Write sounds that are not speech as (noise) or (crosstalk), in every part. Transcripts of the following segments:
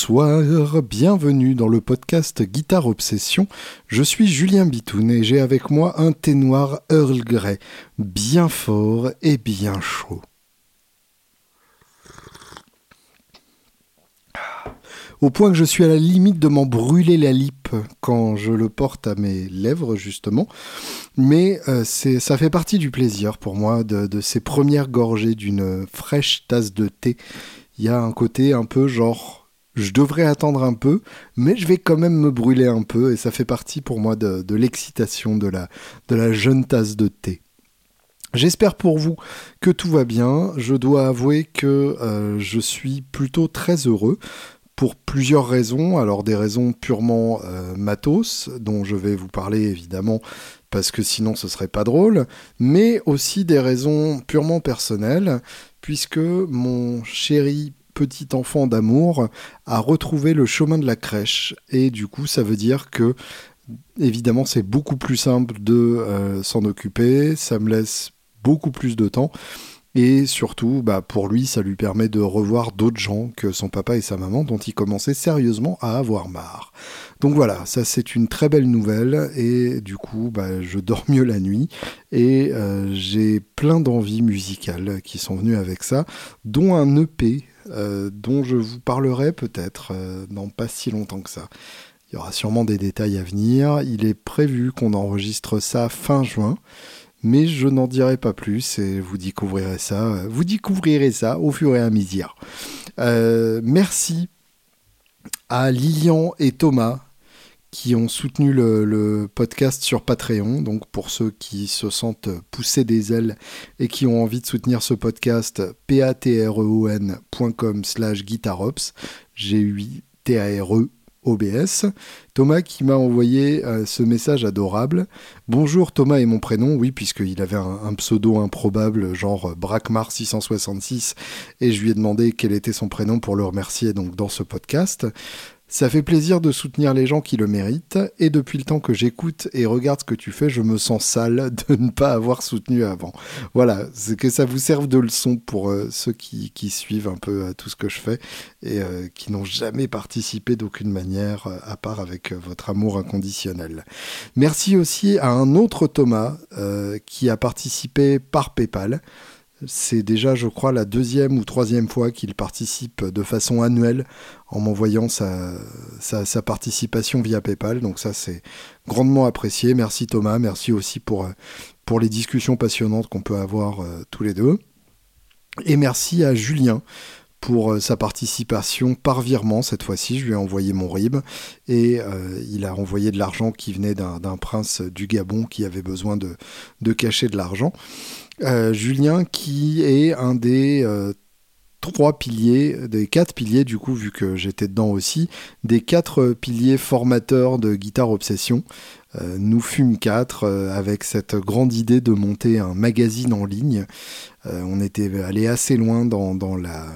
Bonsoir, bienvenue dans le podcast Guitare Obsession. Je suis Julien Bitoun et j'ai avec moi un thé noir Earl Grey, bien fort et bien chaud. Au point que je suis à la limite de m'en brûler la lippe quand je le porte à mes lèvres, justement. Mais euh, ça fait partie du plaisir pour moi de, de ces premières gorgées d'une fraîche tasse de thé. Il y a un côté un peu genre je devrais attendre un peu, mais je vais quand même me brûler un peu et ça fait partie pour moi de, l'excitation de la, jeune tasse de thé. J'espère pour vous que tout va bien. Je dois avouer que euh, je suis plutôt très heureux pour plusieurs raisons. Alors des raisons purement euh, matos, dont je vais vous parler évidemment parce que sinon ce serait pas drôle, mais aussi des raisons purement personnelles, puisque mon chéri petit enfant d'amour a retrouvé le chemin de la crèche. Et du coup, ça veut dire que, évidemment, c'est beaucoup plus simple de euh, s'en occuper, ça me laisse beaucoup plus de temps. Et surtout, bah, pour lui, ça lui permet de revoir d'autres gens que son papa et sa maman dont il commençait sérieusement à avoir marre. Donc voilà, ça c'est une très belle nouvelle et du coup, bah, je dors mieux la nuit et euh, j'ai plein d'envies musicales qui sont venues avec ça, dont un EP euh, dont je vous parlerai peut-être euh, dans pas si longtemps que ça. Il y aura sûrement des détails à venir. Il est prévu qu'on enregistre ça fin juin, mais je n'en dirai pas plus et vous découvrirez ça. Vous découvrirez ça au fur et à mesure. Euh, merci à Lilian et Thomas qui ont soutenu le, podcast sur Patreon. Donc pour ceux qui se sentent pousser des ailes et qui ont envie de soutenir ce podcast, patreon.com slash guitarops, G-U-I-T-A-R-E OBS. Thomas qui m'a envoyé euh, ce message adorable. Bonjour Thomas est mon prénom, oui, puisqu'il avait un, pseudo improbable, genre Brackmar 666, et je lui ai demandé quel était son prénom pour le remercier donc dans ce podcast. Ça fait plaisir de soutenir les gens qui le méritent, et depuis le temps que j'écoute et regarde ce que tu fais, je me sens sale (laughs) de ne pas avoir soutenu avant. Voilà, c'est que ça vous serve de leçon pour euh, ceux qui, suivent un peu euh, tout ce que je fais et euh, qui n'ont jamais participé d'aucune manière, à part avec votre amour inconditionnel. Merci aussi à un autre Thomas qui a participé par PayPal. C'est déjà, je crois, la deuxième ou troisième fois qu'il participe de façon annuelle en m'envoyant sa, participation via PayPal. Donc ça, c'est grandement apprécié. Merci Thomas, merci aussi pour, euh, les discussions passionnantes qu'on peut avoir euh, tous les deux. Et merci à Julien pour euh, sa participation par virement cette fois-ci. Je lui ai envoyé mon RIB et il a envoyé de l'argent qui venait d'un prince du Gabon qui avait besoin de, de cacher de l'argent. Euh, Julien qui est un des euh, trois piliers, des quatre piliers du coup, vu que j'étais dedans aussi, des quatre piliers formateurs de Guitare Obsession. Euh, nous fûmes quatre avec cette grande idée de monter un magazine en ligne. on était allé assez loin dans, la,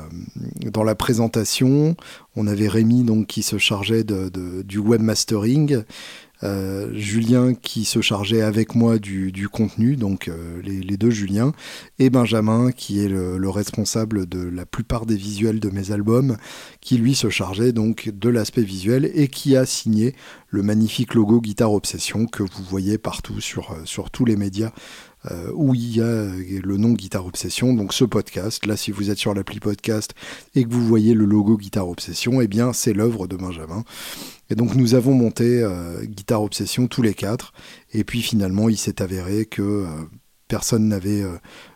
dans la présentation. On avait Rémi donc qui se chargeait de, du webmastering. Euh, Julien qui se chargeait avec moi du, contenu, donc euh, les, deux Julien, et Benjamin qui est le, responsable de la plupart des visuels de mes albums, qui lui se chargeait donc de l'aspect visuel et qui a signé le magnifique logo Guitare Obsession que vous voyez partout sur, euh, tous les médias où il y a le nom Guitare Obsession, donc ce podcast. Là, si vous êtes sur l'appli podcast et que vous voyez le logo Guitare Obsession, eh bien, c'est l'œuvre de Benjamin. Et donc, nous avons monté euh, Guitare Obsession tous les quatre. Et puis, finalement, il s'est avéré que euh, personne n'avait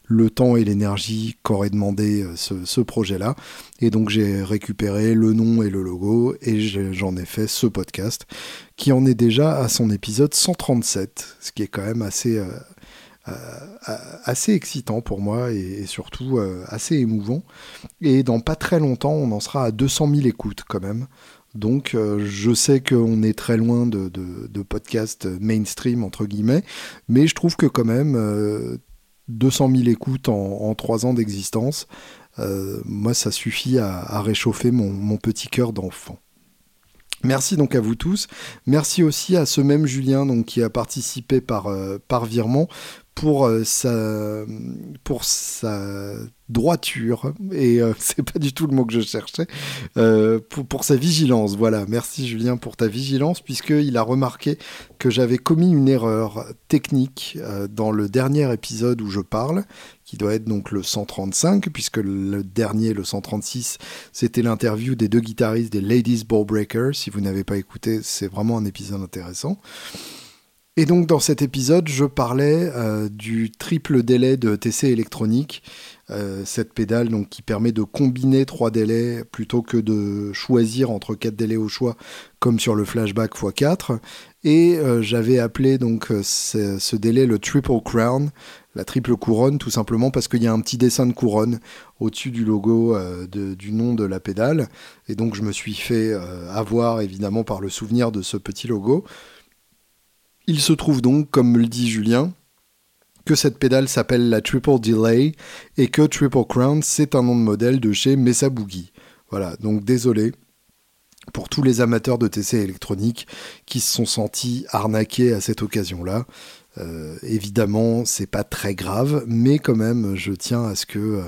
le temps et l'énergie qu'aurait demandé ce, ce projet-là. Et donc j'ai récupéré le nom et le logo et j'en ai fait ce podcast qui en est déjà à son épisode 137, ce qui est quand même assez, euh, assez excitant pour moi et, surtout euh, assez émouvant. Et dans pas très longtemps, on en sera à 200 000 écoutes quand même. Donc euh, je sais qu'on est très loin de, de, mainstream, entre guillemets, mais je trouve que quand même 200 000 écoutes en, trois ans d'existence, moi ça suffit à, réchauffer mon, petit cœur d'enfant. Merci donc à vous tous. Merci aussi à ce même Julien donc, qui a participé par, par virement euh, pour sa droiture, et euh, (laughs) c'est pas du tout le mot que je cherchais, euh, pour, pour, sa vigilance. Voilà, merci Julien pour ta vigilance, puisqu'il a remarqué que j'avais commis une erreur technique euh, dans le dernier épisode où je parle, qui doit être donc le 135, puisque le dernier, le 136, c'était l'interview des deux guitaristes des Ladies Ball Breakers. Si vous n'avez pas écouté, c'est vraiment un épisode intéressant. Et donc dans cet épisode, je parlais euh, du triple délai de TC électronique, euh, cette pédale qui permet de combiner trois délais plutôt que de choisir entre quatre délais au choix comme sur le flashback x4. Et euh, j'avais appelé donc ce, délai le triple crown, la triple couronne, tout simplement parce qu'il y a un petit dessin de couronne au-dessus du logo du nom de la pédale. Et donc je me suis fait avoir évidemment par le souvenir de ce petit logo. Il se trouve donc, comme me le dit Julien, que cette pédale s'appelle la Triple Delay et que Triple Crown, c'est un nom de modèle de chez Mesa Boogie. Voilà, donc désolé pour tous les amateurs de TC électronique qui se sont sentis arnaqués à cette occasion-là. Euh, évidemment, c'est pas très grave, mais quand même, je tiens à ce que,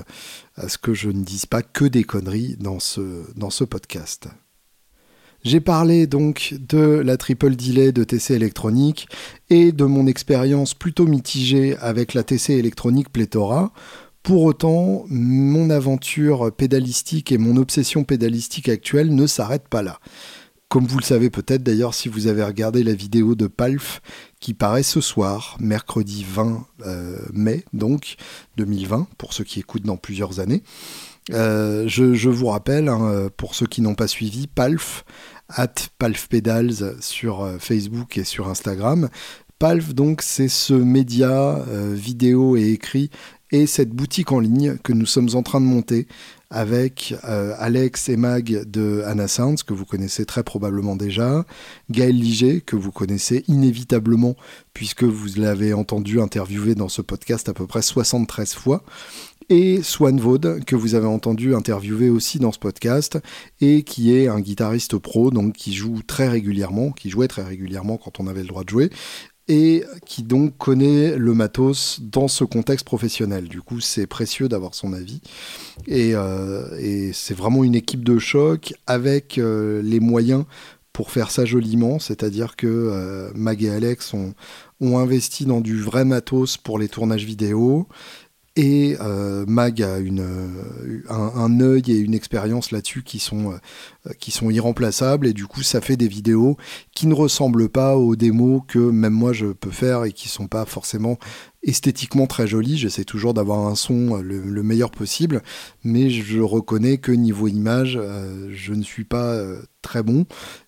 je ne dise pas que des conneries dans ce podcast. J'ai parlé donc de la triple delay de TC électronique et de mon expérience plutôt mitigée avec la TC électronique pléthora. Pour autant, mon aventure pédalistique et mon obsession pédalistique actuelle ne s'arrêtent pas là. Comme vous le savez peut-être d'ailleurs si vous avez regardé la vidéo de Palf qui paraît ce soir, mercredi 20 euh, mai donc 2020, pour ceux qui écoutent dans plusieurs années. Euh, je, vous rappelle, hein, pour ceux qui n'ont pas suivi, Palf, at Palf Pedals sur euh, Facebook et sur Instagram. Palf, donc, c'est ce média euh, vidéo et écrit et cette boutique en ligne que nous sommes en train de monter avec Alex et Mag de Anna Sounds, que vous connaissez très probablement déjà, Gaël Liger, que vous connaissez inévitablement, puisque vous l'avez entendu interviewer dans ce podcast à peu près 73 fois, et Swan Vaud, que vous avez entendu interviewer aussi dans ce podcast, et qui est un guitariste pro, donc qui joue très régulièrement, qui jouait très régulièrement quand on avait le droit de jouer, et qui donc connaît le matos dans ce contexte professionnel. Du coup, c'est précieux d'avoir son avis. Et, euh, c'est vraiment une équipe de choc avec euh, les moyens pour faire ça joliment, c'est-à-dire que euh, Mag et Alex ont, ont investi dans du vrai matos pour les tournages vidéo. Et euh, Mag a une, euh, un, œil et une expérience là-dessus qui sont, euh, qui sont irremplaçables. Et du coup, ça fait des vidéos qui ne ressemblent pas aux démos que même moi je peux faire et qui sont pas forcément esthétiquement très jolies. J'essaie toujours d'avoir un son le, meilleur possible. Mais je reconnais que niveau image, je ne suis pas très bon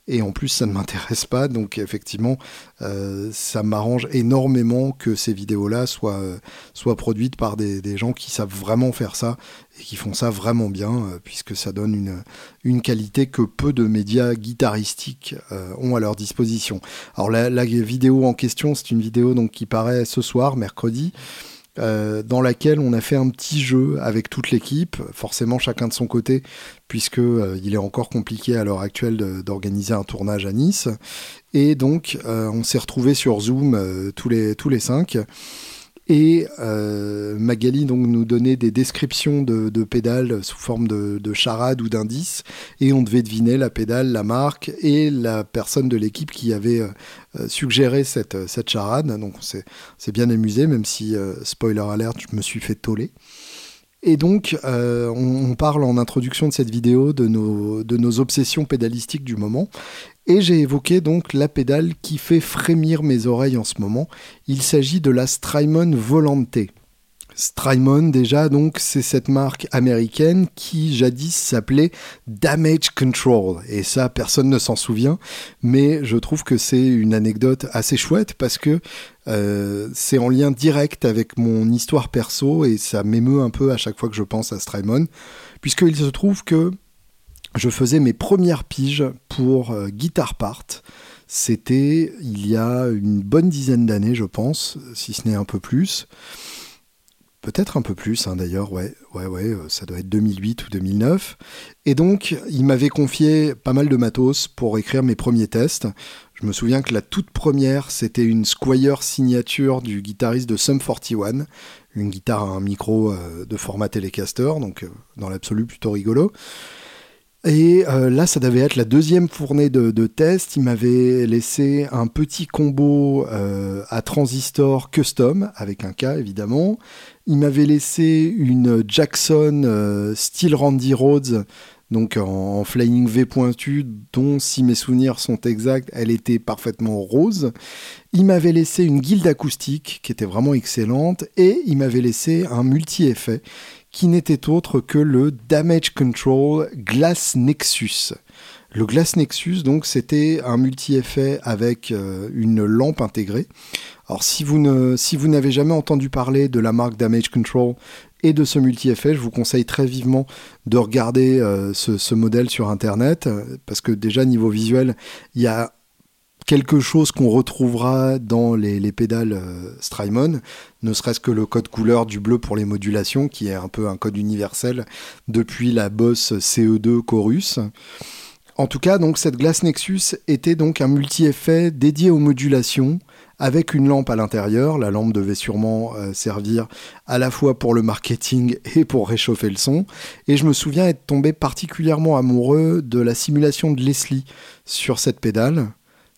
et en plus ça ne m'intéresse pas. Donc effectivement euh, ça m'arrange énormément que ces vidéos là soient, euh, soient produites par des, des, gens qui savent vraiment faire ça et qui font ça vraiment bien euh, puisque ça donne une, une qualité que peu de médias guitaristiques ont à leur disposition. Alors la, la vidéo en question c'est une vidéo donc qui paraît ce soir mercredi euh, dans laquelle on a fait un petit jeu avec toute l'équipe, forcément chacun de son côté, puisque euh, il est encore compliqué à l'heure actuelle d'organiser un tournage à Nice. Et donc euh, on s'est retrouvé sur Zoom tous les cinq et euh, Magali donc nous donnait des descriptions de, pédales sous forme de, de charade ou d'indices, et on devait deviner la pédale, la marque et la personne de l'équipe qui avait euh, euh, suggéré cette, cette charade. Donc c'est bien amusé, même si, spoiler alert, je me suis fait toller. Et donc, on, parle en introduction de cette vidéo de nos, de nos obsessions pédalistiques du moment. Et j'ai évoqué donc la pédale qui fait frémir mes oreilles en ce moment. Il s'agit de la Strymon Volante. Strymon déjà donc c'est cette marque américaine qui jadis s'appelait Damage Control et ça personne ne s'en souvient mais je trouve que c'est une anecdote assez chouette parce que euh, c'est en lien direct avec mon histoire perso et ça m'émeut un peu à chaque fois que je pense à Strymon puisqu'il se trouve que je faisais mes premières piges pour euh, Guitar Part. C'était il y a une bonne dizaine d'années, je pense, si ce n'est un peu plus. Peut-être un peu plus, hein, d'ailleurs, ouais, ouais, ouais, euh, ça doit être 2008 ou 2009. Et donc, il m'avait confié pas mal de matos pour écrire mes premiers tests. Je me souviens que la toute première, c'était une Squire signature du guitariste de Sum 41, une guitare à un micro de format Telecaster, donc dans l'absolu plutôt rigolo. Et là, ça devait être la deuxième fournée de, de test. Il m'avait laissé un petit combo à transistor custom, avec un K évidemment. Il m'avait laissé une Jackson style Randy Rhodes donc en, flying V pointu, dont si mes souvenirs sont exacts, elle était parfaitement rose. Il m'avait laissé une guilde acoustique qui était vraiment excellente et il m'avait laissé un multi-effet qui n'était autre que le Damage Control Glass Nexus. Le Glass Nexus, donc, c'était un multi-effet avec euh, une lampe intégrée. Alors, si vous, n'avez jamais entendu parler de la marque Damage Control et de ce multi-effet, je vous conseille très vivement de regarder euh, ce, modèle sur Internet, parce que déjà, niveau visuel, il y a quelque chose qu'on retrouvera dans les, pédales euh, Strymon, ne serait-ce que le code couleur du bleu pour les modulations, qui est un peu un code universel depuis la Boss CE2 Chorus. En tout cas, cette Glass Nexus était donc un multi-effet dédié aux modulations avec une lampe à l'intérieur. La lampe devait sûrement euh, servir à la fois pour le marketing (laughs) et pour réchauffer le son. Et je me souviens être tombé particulièrement amoureux de la simulation de Leslie sur cette pédale,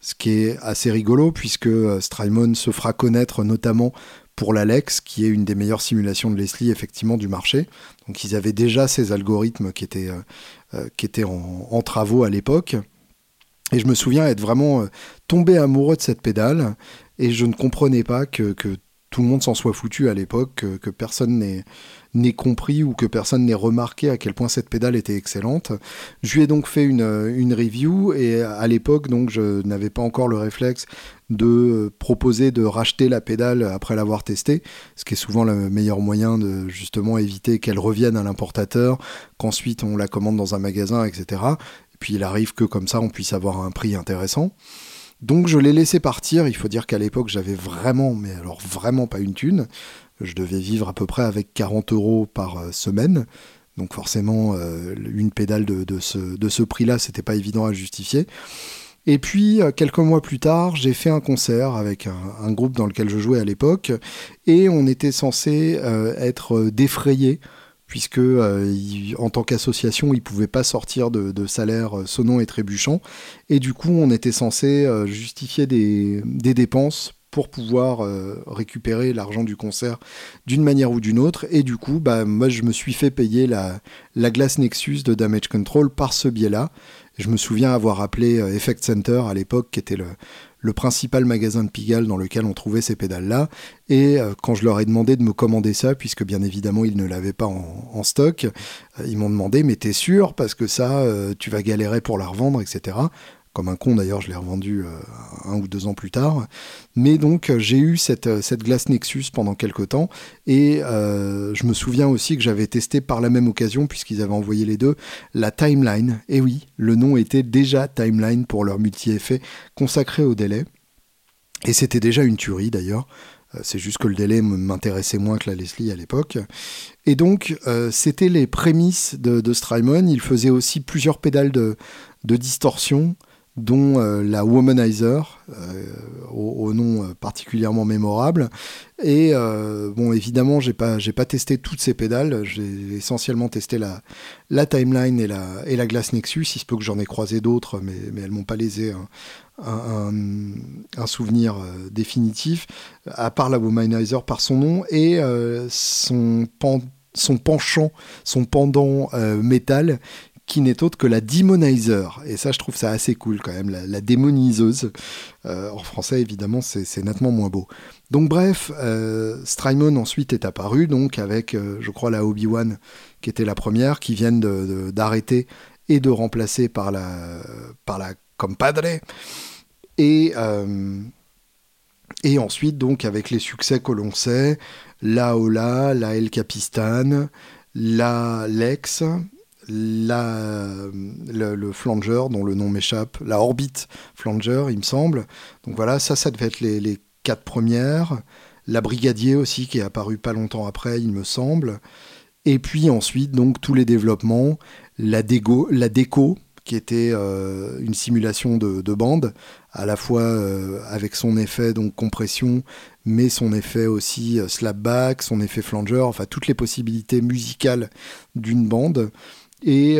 ce qui est assez rigolo puisque euh, Strymon se fera connaître notamment pour l'Alex, qui est une des meilleures simulations de Leslie effectivement du marché. Donc ils avaient déjà ces algorithmes qui étaient, euh, euh, en, travaux à l'époque. Et je me souviens être vraiment tombé amoureux de cette pédale, et je ne comprenais pas que, que tout le monde s'en soit foutu à l'époque, que, que personne n'ait n'ait compris ou que personne n'ait remarqué à quel point cette pédale était excellente. Je lui ai donc fait une, une review et à l'époque, donc, je n'avais pas encore le réflexe de proposer de racheter la pédale après l'avoir testée, ce qui est souvent le meilleur moyen de justement éviter qu'elle revienne à l'importateur, qu'ensuite on la commande dans un magasin, etc. Et puis il arrive que comme ça on puisse avoir un prix intéressant. Donc je l'ai laissé partir, il faut dire qu'à l'époque j'avais vraiment, mais alors vraiment pas une thune. Je devais vivre à peu près avec 40 euros par euh, semaine. Donc forcément, euh, une pédale de, ce, prix-là, c'était pas évident à justifier. Et puis, euh, quelques mois plus tard, j'ai fait un concert avec un, groupe dans lequel je jouais à l'époque, et on était censé être défrayé, puisque en tant qu'association, ils ne pouvaient pas sortir de, salaire sonnant et trébuchant, et du coup, on était censé justifier des dépenses pour pouvoir euh, récupérer l'argent du concert d'une manière ou d'une autre. Et du coup, bah, moi, je me suis fait payer la, la glace Nexus de Damage Control par ce biais-là. Je me souviens avoir appelé euh, Effect Center à l'époque, qui était le, le, principal magasin de Pigalle dans lequel on trouvait ces pédales-là. Et euh, quand je leur ai demandé de me commander ça, puisque bien évidemment ils ne l'avaient pas en, en stock, ils m'ont demandé mais t'es sûr? Parce que ça tu vas galérer pour la revendre, etc comme un con d'ailleurs, je l'ai revendu euh, un ou deux ans plus tard. Mais donc euh, j'ai eu cette, euh, cette glace Nexus pendant quelques temps et je me souviens aussi que j'avais testé par la même occasion, puisqu'ils avaient envoyé les deux, la Timeline. Et oui, le nom était déjà Timeline pour leur multi-effet consacré au délai. Et c'était déjà une tuerie d'ailleurs. C'est juste que le délai m'intéressait moins que la Leslie à l'époque. Et donc, c'était les prémices de, de, Strymon. Il faisait aussi plusieurs pédales de, de distorsion, dont euh, la Womanizer, euh, au, nom euh, particulièrement mémorable. Et bon, évidemment, j'ai pas, pas testé toutes ces pédales. J'ai essentiellement testé la, la Timeline et la, et la Glass Nexus. Il se peut que j'en ai croisé d'autres, mais, mais elles m'ont pas lésé un, un, souvenir définitif, à part la Womanizer par son nom et son, son penchant, son pendant métal qui n'est autre que la Demonizer. Et ça, je trouve ça assez cool quand même, la, démoniseuse. Euh, en français, évidemment, c'est nettement moins beau. Donc bref, euh, Strymon ensuite est apparu, donc avec, euh, je crois, la Obi-Wan, qui était la première, qui viennent d'arrêter et de remplacer par la, par la Compadre. Et, et ensuite, donc, avec les succès que l'on sait, la Ola, la El Capistan, la Lex, la, le, flanger, dont le nom m'échappe, la orbite flanger, il me semble. Donc voilà, ça, ça devait être les, quatre premières. La brigadier aussi, qui est apparue pas longtemps après, il me semble. Et puis ensuite, donc tous les développements, la, la déco, qui était une simulation de, de, bande, à la fois avec son effet donc compression, mais son effet aussi slapback, son effet flanger, enfin toutes les possibilités musicales d'une bande. Et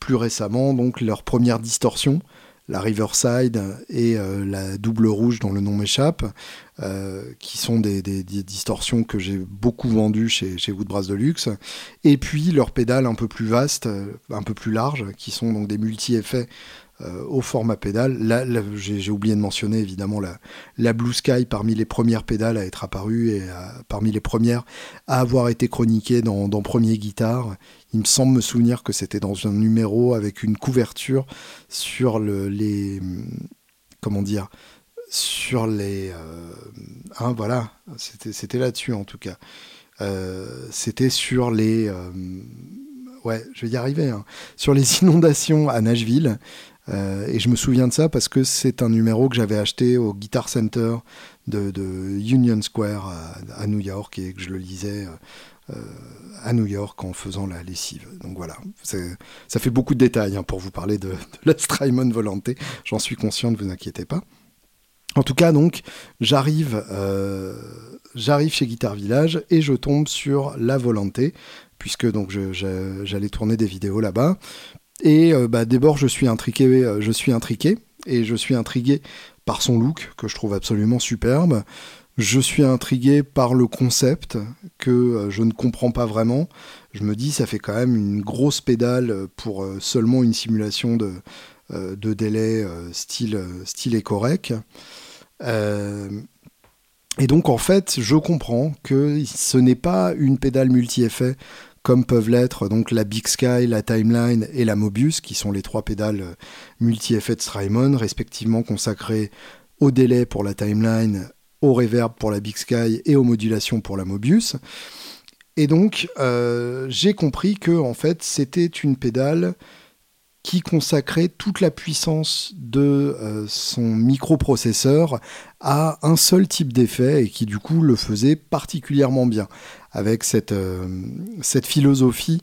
plus récemment, donc leur première distorsion, la Riverside et euh, la double rouge dont le nom m'échappe, euh, qui sont des, distorsions que j'ai beaucoup vendues chez, Woodbrass Deluxe, et puis leurs pédales un peu plus vastes, euh, un peu plus larges, qui sont donc des multi-effets euh, au format pédale. Là, j'ai oublié de mentionner évidemment la, la, Blue Sky parmi les premières pédales à être apparue et parmi les premières à avoir été chroniquées dans, Premier Guitare. Il me semble me souvenir que c'était dans un numéro avec une couverture sur le, les. Comment dire Sur les. Euh, hein, voilà, c'était là-dessus en tout cas. Euh, c'était sur les. ouais, je vais y arriver. Hein, sur les (laughs) inondations à Nashville. Euh, et je me souviens de ça parce que c'est un numéro que j'avais acheté au Guitar Center de, Union Square à, New York et que je le lisais euh, à New York en faisant la lessive. Donc voilà, ça fait beaucoup de détails hein, pour vous parler de, la Strymon Volonté. J'en suis conscient, ne vous inquiétez pas. En tout cas, donc, j'arrive, euh, chez Guitar Village et je tombe sur la Volonté, puisque j'allais tourner des vidéos là-bas. Et euh, bah, d'abord, je suis intrigué, euh, je suis intrigué, et je suis intrigué par son look que je trouve absolument superbe. Je suis intrigué par le concept que euh, je ne comprends pas vraiment. Je me dis, ça fait quand même une grosse pédale pour seulement une simulation de, de délai style, style et correct. et donc, en fait, je comprends que ce n'est pas une pédale multi-effet comme peuvent l'être donc la Big Sky, la Timeline et la Mobius, qui sont les trois pédales euh, multi-effets de respectivement consacrées au délai pour la Timeline, au reverb pour la Big Sky et aux modulations pour la Mobius. Et donc, euh, j'ai compris que en fait, c'était une pédale qui consacrait toute la puissance de euh, son microprocesseur à un seul type d'effet et qui du coup le faisait particulièrement bien avec cette, euh, cette philosophie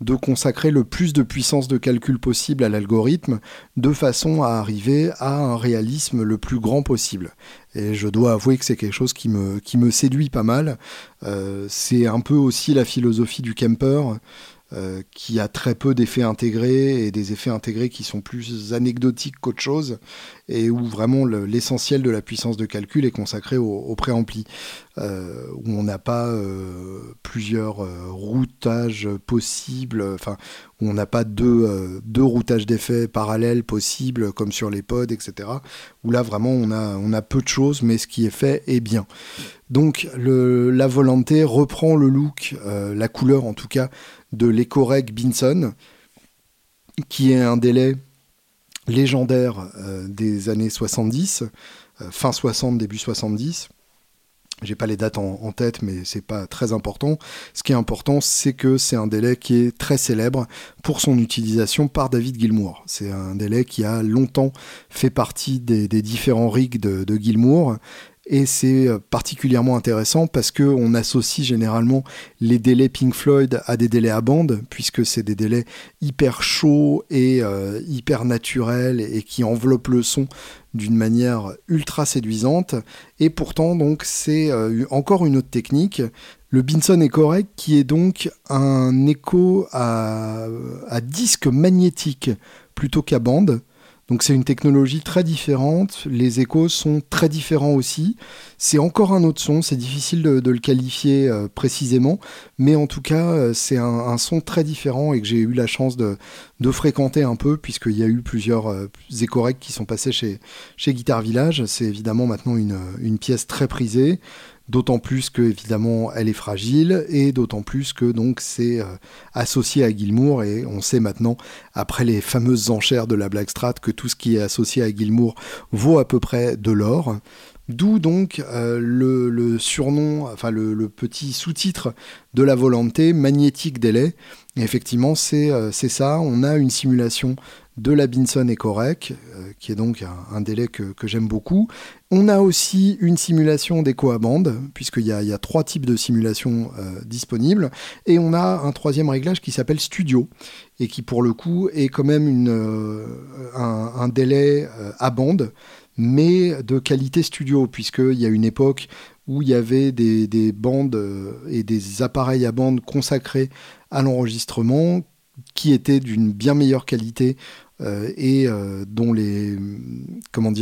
de consacrer le plus de puissance de calcul possible à l'algorithme de façon à arriver à un réalisme le plus grand possible. Et je dois avouer que c'est quelque chose qui me, séduit pas mal. Euh, c'est un peu aussi la philosophie du camper. Euh, qui a très peu d'effets intégrés et des effets intégrés qui sont plus anecdotiques qu'autre chose et où vraiment l'essentiel de la puissance de calcul est consacré au, préampli, euh, où on n'a pas euh, plusieurs routages possibles, enfin où on n'a pas deux, routages d'effets parallèles possibles comme sur les pods, etc. Où là vraiment on a, on a peu de choses, mais ce qui est fait est bien. Donc la volonté reprend le look, la couleur en tout cas, de l'Ecoreg Binson, qui est un délai légendaire euh, des années 70, euh, fin 60, début 70. J'ai pas les dates en, tête, mais c'est pas très important. Ce qui est important, c'est que c'est un délai qui est très célèbre pour son utilisation par David Gilmour. C'est un délai qui a longtemps fait partie des, différents rigs de, de Gilmour et c'est euh, particulièrement intéressant parce que on associe généralement les délais Pink Floyd à des délais à bande, puisque c'est des délais hyper chauds et euh, hyper naturels et qui enveloppent le son d'une manière ultra séduisante. Et pourtant, donc, c'est euh, encore une autre technique. Le Binson est correct, qui est donc un écho à, à disque magnétique plutôt qu'à bande. Donc c'est une technologie très différente, les échos sont très différents aussi. C'est encore un autre son, c'est difficile de, le qualifier euh, précisément, mais en tout cas euh, c'est un, son très différent et que j'ai eu la chance de, fréquenter un peu puisqu'il y a eu plusieurs euh, qui sont passés chez, chez Guitar Village. C'est évidemment maintenant une pièce très prisée. D'autant plus que évidemment elle est fragile et d'autant plus que donc c'est euh, associé à Gilmour et on sait maintenant après les fameuses enchères de la Blackstrat que tout ce qui est associé à Gilmour vaut à peu près de l'or. D'où donc le, surnom, enfin le, petit sous-titre de la volonté, magnétique délai. effectivement, c'est ça, on a une simulation de la Binson Ecorec, euh, qui est donc un, délai que, j'aime beaucoup. On a aussi une simulation d'écho à bande, puisqu'il y, a trois types de simulations euh, disponibles. Et on a un troisième réglage qui s'appelle Studio, et qui pour le coup est quand même euh, un, délai à bande, mais de qualité studio, puisqu'il y a une époque où il y avait des, des bandes et des appareils à bande consacrés à l'enregistrement qui étaient d'une bien meilleure qualité euh, et euh, dont les comment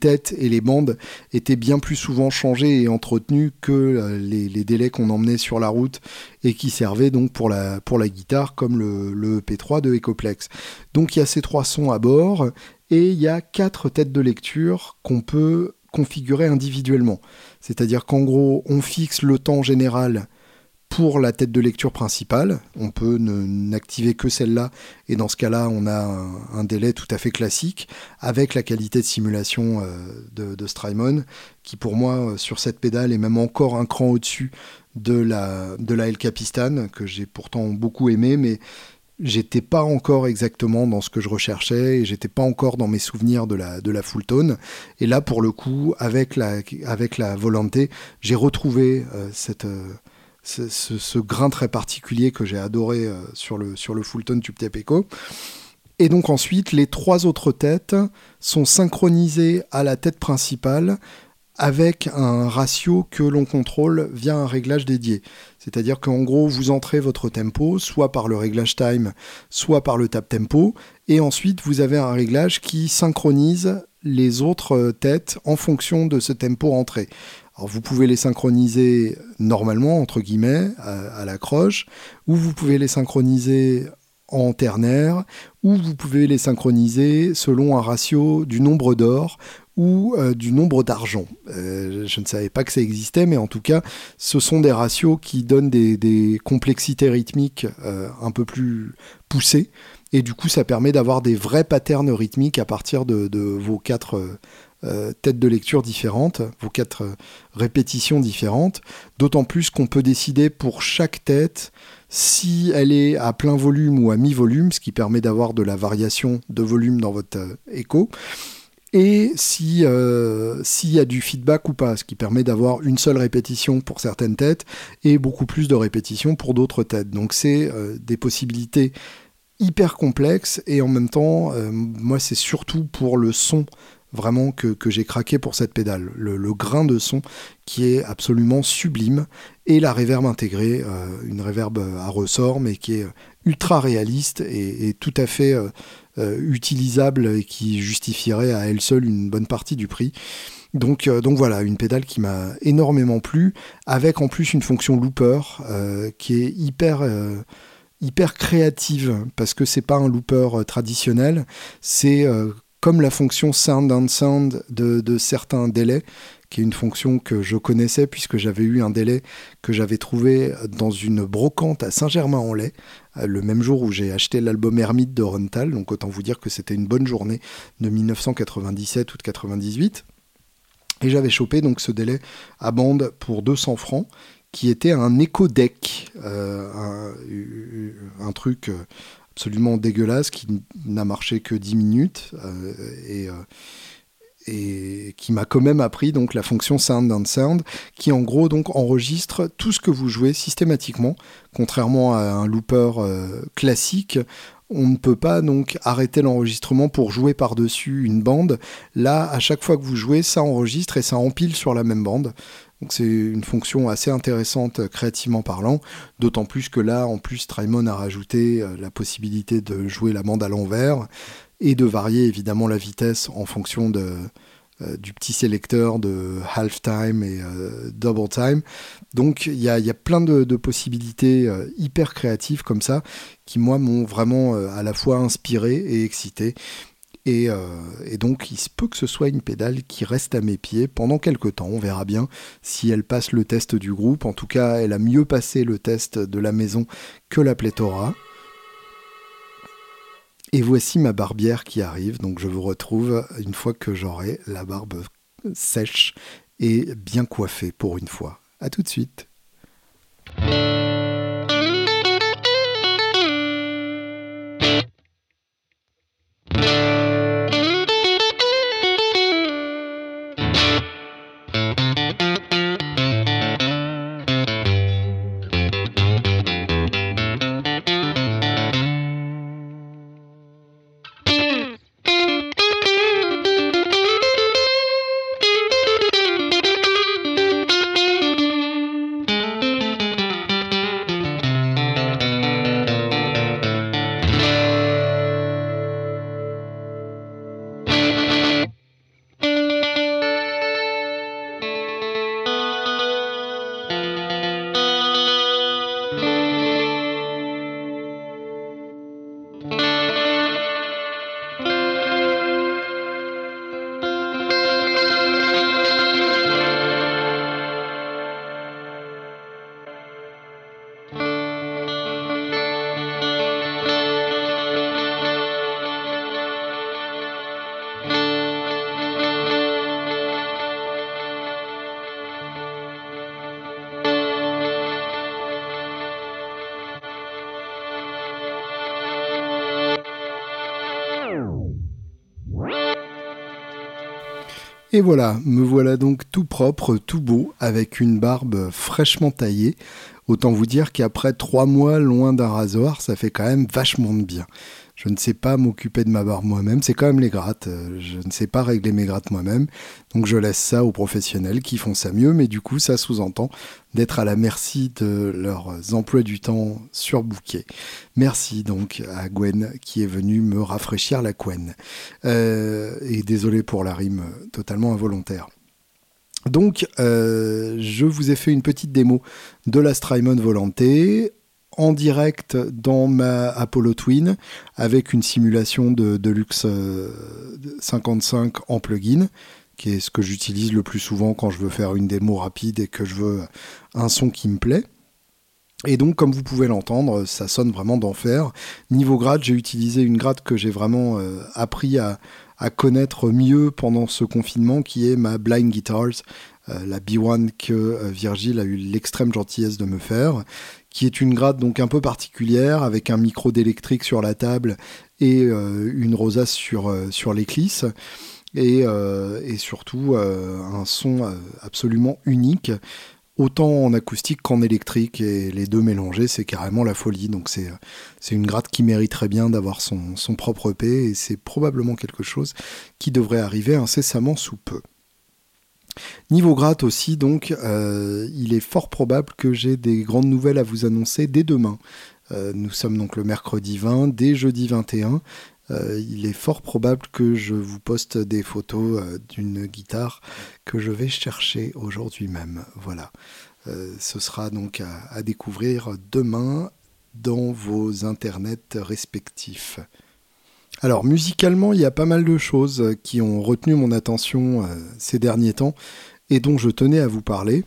têtes et les bandes étaient bien plus souvent changées et entretenues que euh, les, délais qu'on emmenait sur la route et qui servaient donc pour la pour la guitare comme le, le EP3 de Ecoplex. Donc il y a ces trois sons à bord et il y a quatre têtes de lecture qu'on peut configurer individuellement. C'est-à-dire qu'en gros, on fixe le temps général pour la tête de lecture principale. On peut n'activer que celle-là, et dans ce cas-là, on a un, délai tout à fait classique, avec la qualité de simulation euh, de, Strymon, qui pour moi, euh, sur cette pédale, est même encore un cran au-dessus de la, de la que j'ai pourtant beaucoup aimé, mais j'étais pas encore exactement dans ce que je recherchais et j'étais pas encore dans mes souvenirs de la de la full tone et là pour le coup avec la avec la volonté j'ai retrouvé euh, cette ce, grain très particulier que j'ai adoré euh, sur le, sur le Fulton Tube Tape Echo. Et donc ensuite, les trois autres têtes sont synchronisées à la tête principale avec un ratio que l'on contrôle via un réglage dédié. C'est-à-dire qu'en gros, vous entrez votre tempo, soit par le réglage time, soit par le tap tempo, et ensuite vous avez un réglage qui synchronise les autres têtes en fonction de ce tempo entré. Alors vous pouvez les synchroniser normalement, entre guillemets, à, la croche, ou vous pouvez les synchroniser en ternaire, ou vous pouvez les synchroniser selon un ratio du nombre d'or ou euh, du nombre d'argent. Euh, je ne savais pas que ça existait, mais en tout cas, ce sont des ratios qui donnent des, complexités rythmiques euh, un peu plus poussées, et du coup, ça permet d'avoir des vrais patterns rythmiques à partir de, vos quatre têtes de lecture différentes, vos quatre répétitions différentes, d'autant plus qu'on peut décider pour chaque tête si elle est à plein volume ou à mi-volume, ce qui permet d'avoir de la variation de volume dans votre écho, et si s'il y a du feedback ou pas, ce qui permet d'avoir une seule répétition pour certaines têtes et beaucoup plus de répétitions pour d'autres têtes. Donc c'est des possibilités hyper complexes et en même temps, moi c'est surtout pour le son vraiment que, j'ai craqué pour cette pédale. Le, grain de son qui est absolument sublime et la réverb intégrée, euh, une réverb à ressort mais qui est ultra réaliste et, tout à fait euh, euh, utilisable et qui justifierait à elle seule une bonne partie du prix. Donc, donc voilà, une pédale qui m'a énormément plu, avec en plus une fonction looper qui est hyper hyper créative parce que c'est pas un looper traditionnel, c'est comme la fonction Sound and Sound de, certains délais, qui est une fonction que je connaissais puisque j'avais eu un délai que j'avais trouvé dans une brocante à Saint-Germain-en-Laye, euh, le même jour où j'ai acheté l'album Hermite de Rontal, donc autant vous dire que c'était une bonne journée de 1997 ou de 98. Et j'avais chopé donc ce délai à bande pour 200 francs, qui était un Echo Deck, euh, un, truc euh, absolument dégueulasse qui n'a marché que 10 minutes euh, et, et qui m'a quand même appris donc la fonction Sound and Sound qui en gros donc enregistre tout ce que vous jouez systématiquement contrairement à un looper euh, classique on ne peut pas donc arrêter l'enregistrement pour jouer par-dessus une bande. Là, à chaque fois que vous jouez, ça enregistre et ça empile sur la même bande. C'est une fonction assez intéressante euh, créativement parlant, d'autant plus que là, en plus, Strymon a rajouté euh, la possibilité de jouer la bande à l'envers et de varier évidemment la vitesse en fonction de, euh, du petit sélecteur de half time et double time. Donc il y a, plein de, possibilités hyper créatives comme ça qui moi m'ont vraiment à la fois inspiré et excité. Euh, et, donc, il se peut que ce soit une pédale qui reste à mes pieds pendant quelques temps. On verra bien si elle passe le test du groupe. En tout cas, elle a mieux passé le test de la maison que la pléthora. Et voici ma barbière qui arrive. Donc, je vous retrouve une fois que j'aurai la barbe sèche et bien coiffé pour une fois. À tout de suite. Et voilà, me voilà donc tout propre, tout beau, avec une barbe fraîchement taillée. Autant vous dire qu'après trois mois loin d'un rasoir, ça fait quand même vachement de bien. Je ne sais pas m'occuper de ma barbe moi-même, c'est quand même les grattes. Euh, je ne sais pas régler mes grattes moi-même, donc je laisse ça aux professionnels qui font ça mieux, mais du coup ça sous-entend d'être à la merci de leurs emplois du temps surbookés. Merci donc à Gwen qui est venue me rafraîchir la couenne. Euh, et désolé pour la rime totalement involontaire. Donc, euh, je vous ai fait une petite démo de la Strymon Volanté en direct dans ma Apollo Twin avec une simulation de Deluxe 55 en plugin, qui est ce que j'utilise le plus souvent quand je veux faire une démo rapide et que je veux un son qui me plaît. Et donc, comme vous pouvez l'entendre, ça sonne vraiment d'enfer. Niveau grade, j'ai utilisé une grade que j'ai vraiment euh, appris à, à, connaître mieux pendant ce confinement, qui est ma Blind Guitars, euh, la B1 que euh, Virgile a eu l'extrême gentillesse de me faire, qui est une grade donc un peu particulière avec un micro d'électrique sur la table et euh, une rosace sur, euh, sur l'éclisse. Et, euh, et, surtout un son absolument unique, autant en acoustique qu'en électrique, et les deux mélangés, c'est carrément la folie. Donc c'est une grade qui mériterait bien d'avoir son, son propre EP, et c'est probablement quelque chose qui devrait arriver incessamment sous peu. Niveau gratte aussi, donc, euh, il est fort probable que j'ai des grandes nouvelles à vous annoncer dès demain. Euh, nous sommes donc le mercredi 20, dès jeudi 21. Euh, il est fort probable que je vous poste des photos d'une guitare que je vais chercher aujourd'hui même. Voilà. ce sera donc à découvrir demain dans vos internets respectifs. Alors musicalement, il y a pas mal de choses qui ont retenu mon attention euh, ces derniers temps et dont je tenais à vous parler.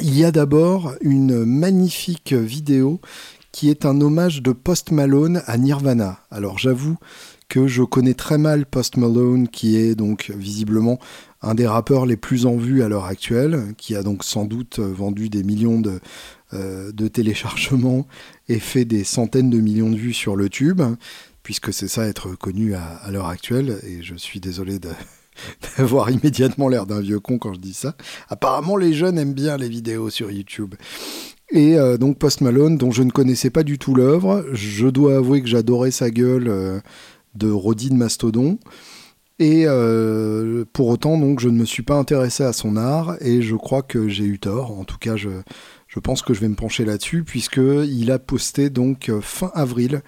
Il y a d'abord une magnifique vidéo qui est un hommage de Post Malone à Nirvana. Alors j'avoue que je connais très mal Post Malone, qui est donc visiblement un des rappeurs les plus en vue à l'heure actuelle, qui a donc sans doute vendu des millions de, euh, de téléchargements et fait des centaines de millions de vues sur le tube puisque c'est ça être connu à, l'heure actuelle, et je suis désolé (laughs) d'avoir immédiatement l'air d'un vieux con quand je dis ça. Apparemment, les jeunes aiment bien les vidéos sur YouTube. Et euh, donc Post Malone, dont je ne connaissais pas du tout l'œuvre, je dois avouer que j'adorais sa gueule euh, de Rodin Mastodon. Et euh, pour autant, donc, je ne me suis pas intéressé à son art, et je crois que j'ai eu tort. En tout cas, je, je pense que je vais me pencher là-dessus, puisqu'il a posté donc fin avril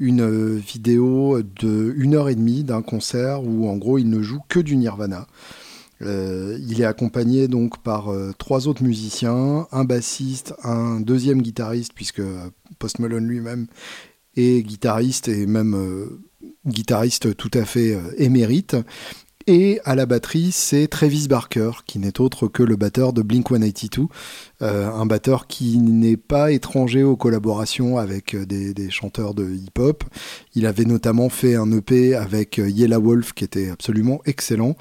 une euh, vidéo de une heure et demie d'un concert où en gros il ne joue que du Nirvana. Euh, il est accompagné donc par euh, trois autres musiciens, un bassiste, un deuxième guitariste, puisque Post Malone lui-même est guitariste et même guitariste tout à fait émérite, et à la batterie, c'est Travis Barker, qui n'est autre que le batteur de Blink 182, euh, un batteur qui n'est pas étranger aux collaborations avec euh, des, chanteurs de hip-hop. Il avait notamment fait un EP avec euh, Yella Wolf qui était absolument excellent.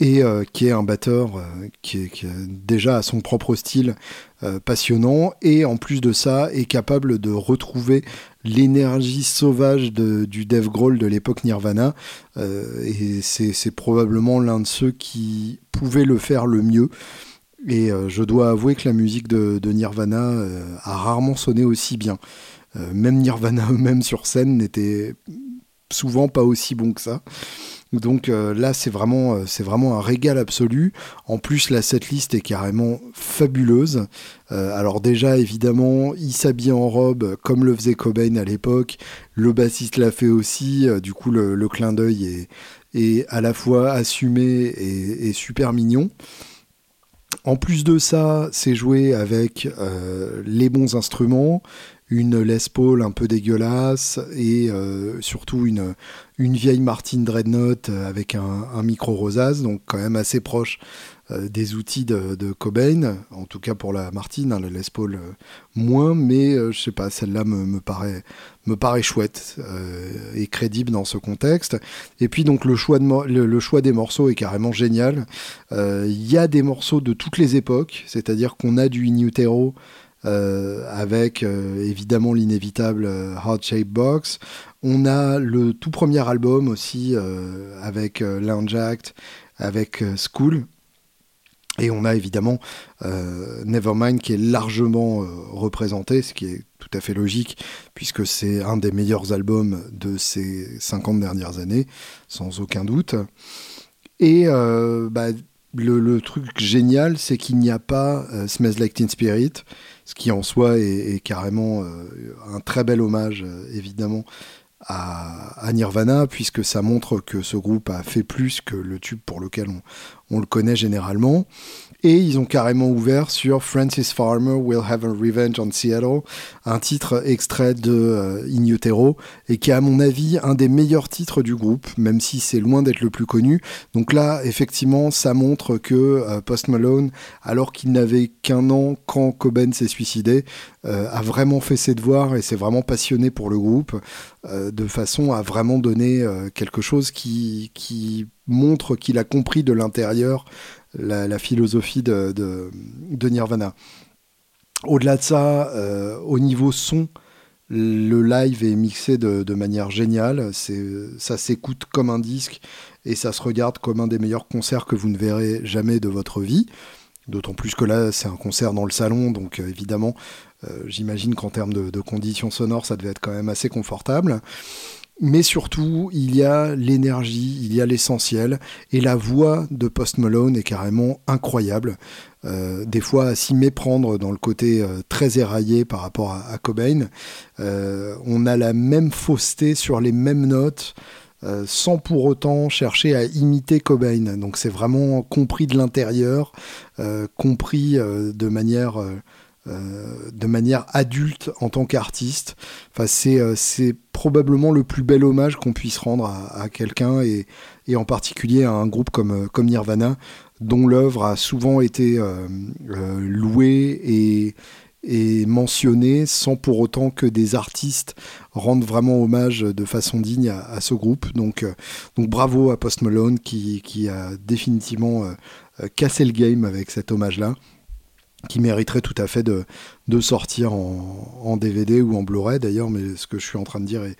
Et qui est un batteur qui, est, déjà son propre style passionnant et en plus de ça est capable de retrouver l'énergie sauvage du Dev Grohl de l'époque Nirvana et c'est probablement l'un de ceux qui pouvait le faire le mieux et je dois avouer que la musique de, de Nirvana a rarement sonné aussi bien même Nirvana (laughs) eux-mêmes sur scène n'était souvent pas aussi bon que ça. Donc euh, là, c'est vraiment, euh, c'est vraiment un régal absolu. En plus, la setlist est carrément fabuleuse. Euh, alors déjà, évidemment, il s'habille en robe comme le faisait Cobain à l'époque. Le bassiste l'a fait aussi. du coup, le, clin d'œil est, à la fois assumé et, super mignon. En plus de ça, c'est joué avec les bons instruments, une Les Paul un peu dégueulasse et euh, surtout une, vieille Martin Dreadnought euh, avec un, micro rosace, donc quand même assez proche euh, des outils de, Cobain, en tout cas pour la Martine, hein, la Les Paul moins, mais je sais pas, celle-là me, paraît, me paraît chouette et crédible dans ce contexte. Et puis donc le choix, des morceaux est carrément génial. Il y a des morceaux de toutes les époques, c'est-à-dire qu'on a du In Utero, euh, avec euh, évidemment l'inévitable euh, Heart Shape Box. On a le tout premier album aussi avec Lounge Act, avec School. Et on a évidemment Nevermind qui est largement représenté, ce qui est tout à fait logique, puisque c'est un des meilleurs albums de ces 50 dernières années, sans aucun doute. Et bah, le, truc génial, c'est qu'il n'y a pas Smells Like Teen Spirit, ce qui en soi est, carrément euh, un très bel hommage, euh, évidemment, à, Nirvana, puisque ça montre que ce groupe a fait plus que le tube pour lequel on le connaît généralement. Et ils ont carrément ouvert sur Francis Farmer Will Have a Revenge on Seattle, un titre extrait de euh, In Utero, et qui est à mon avis un des meilleurs titres du groupe, même si c'est loin d'être le plus connu. Donc là, effectivement, ça montre que euh, Post Malone, alors qu'il n'avait qu'un an quand Coben s'est suicidé, euh, a vraiment fait ses devoirs et s'est vraiment passionné pour le groupe, de façon à vraiment donner quelque chose qui, qui montre qu'il a compris de l'intérieur la, philosophie de, de, Nirvana. Au-delà de ça, euh, au niveau son, le live est mixé de, manière géniale. Ça s'écoute comme un disque et ça se regarde comme un des meilleurs concerts que vous ne verrez jamais de votre vie. D'autant plus que là, c'est un concert dans le salon, donc euh, évidemment, euh, j'imagine qu'en termes de, conditions sonores, ça devait être quand même assez confortable mais surtout, il y a l'énergie, il y a l'essentiel, et la voix de Post Malone est carrément incroyable. Euh, des fois à s'y méprendre dans le côté euh, très éraillé par rapport à, Cobain. Euh, on a la même fausseté sur les mêmes notes. sans pour autant chercher à imiter Cobain. Donc c'est vraiment compris de l'intérieur, compris de manière de manière adulte en tant qu'artiste. Enfin, c'est, euh, c'est probablement le plus bel hommage qu'on puisse rendre à, quelqu'un et, en particulier à un groupe comme, euh, Nirvana, dont l'œuvre a souvent été louée et, mentionnée sans pour autant que des artistes rendent vraiment hommage de façon digne à, ce groupe. Donc, bravo à Post Malone qui, qui a définitivement cassé le game avec cet hommage-là qui mériterait tout à fait de, sortir en, DVD ou en Blu-ray d'ailleurs, mais ce que je suis en train de dire est,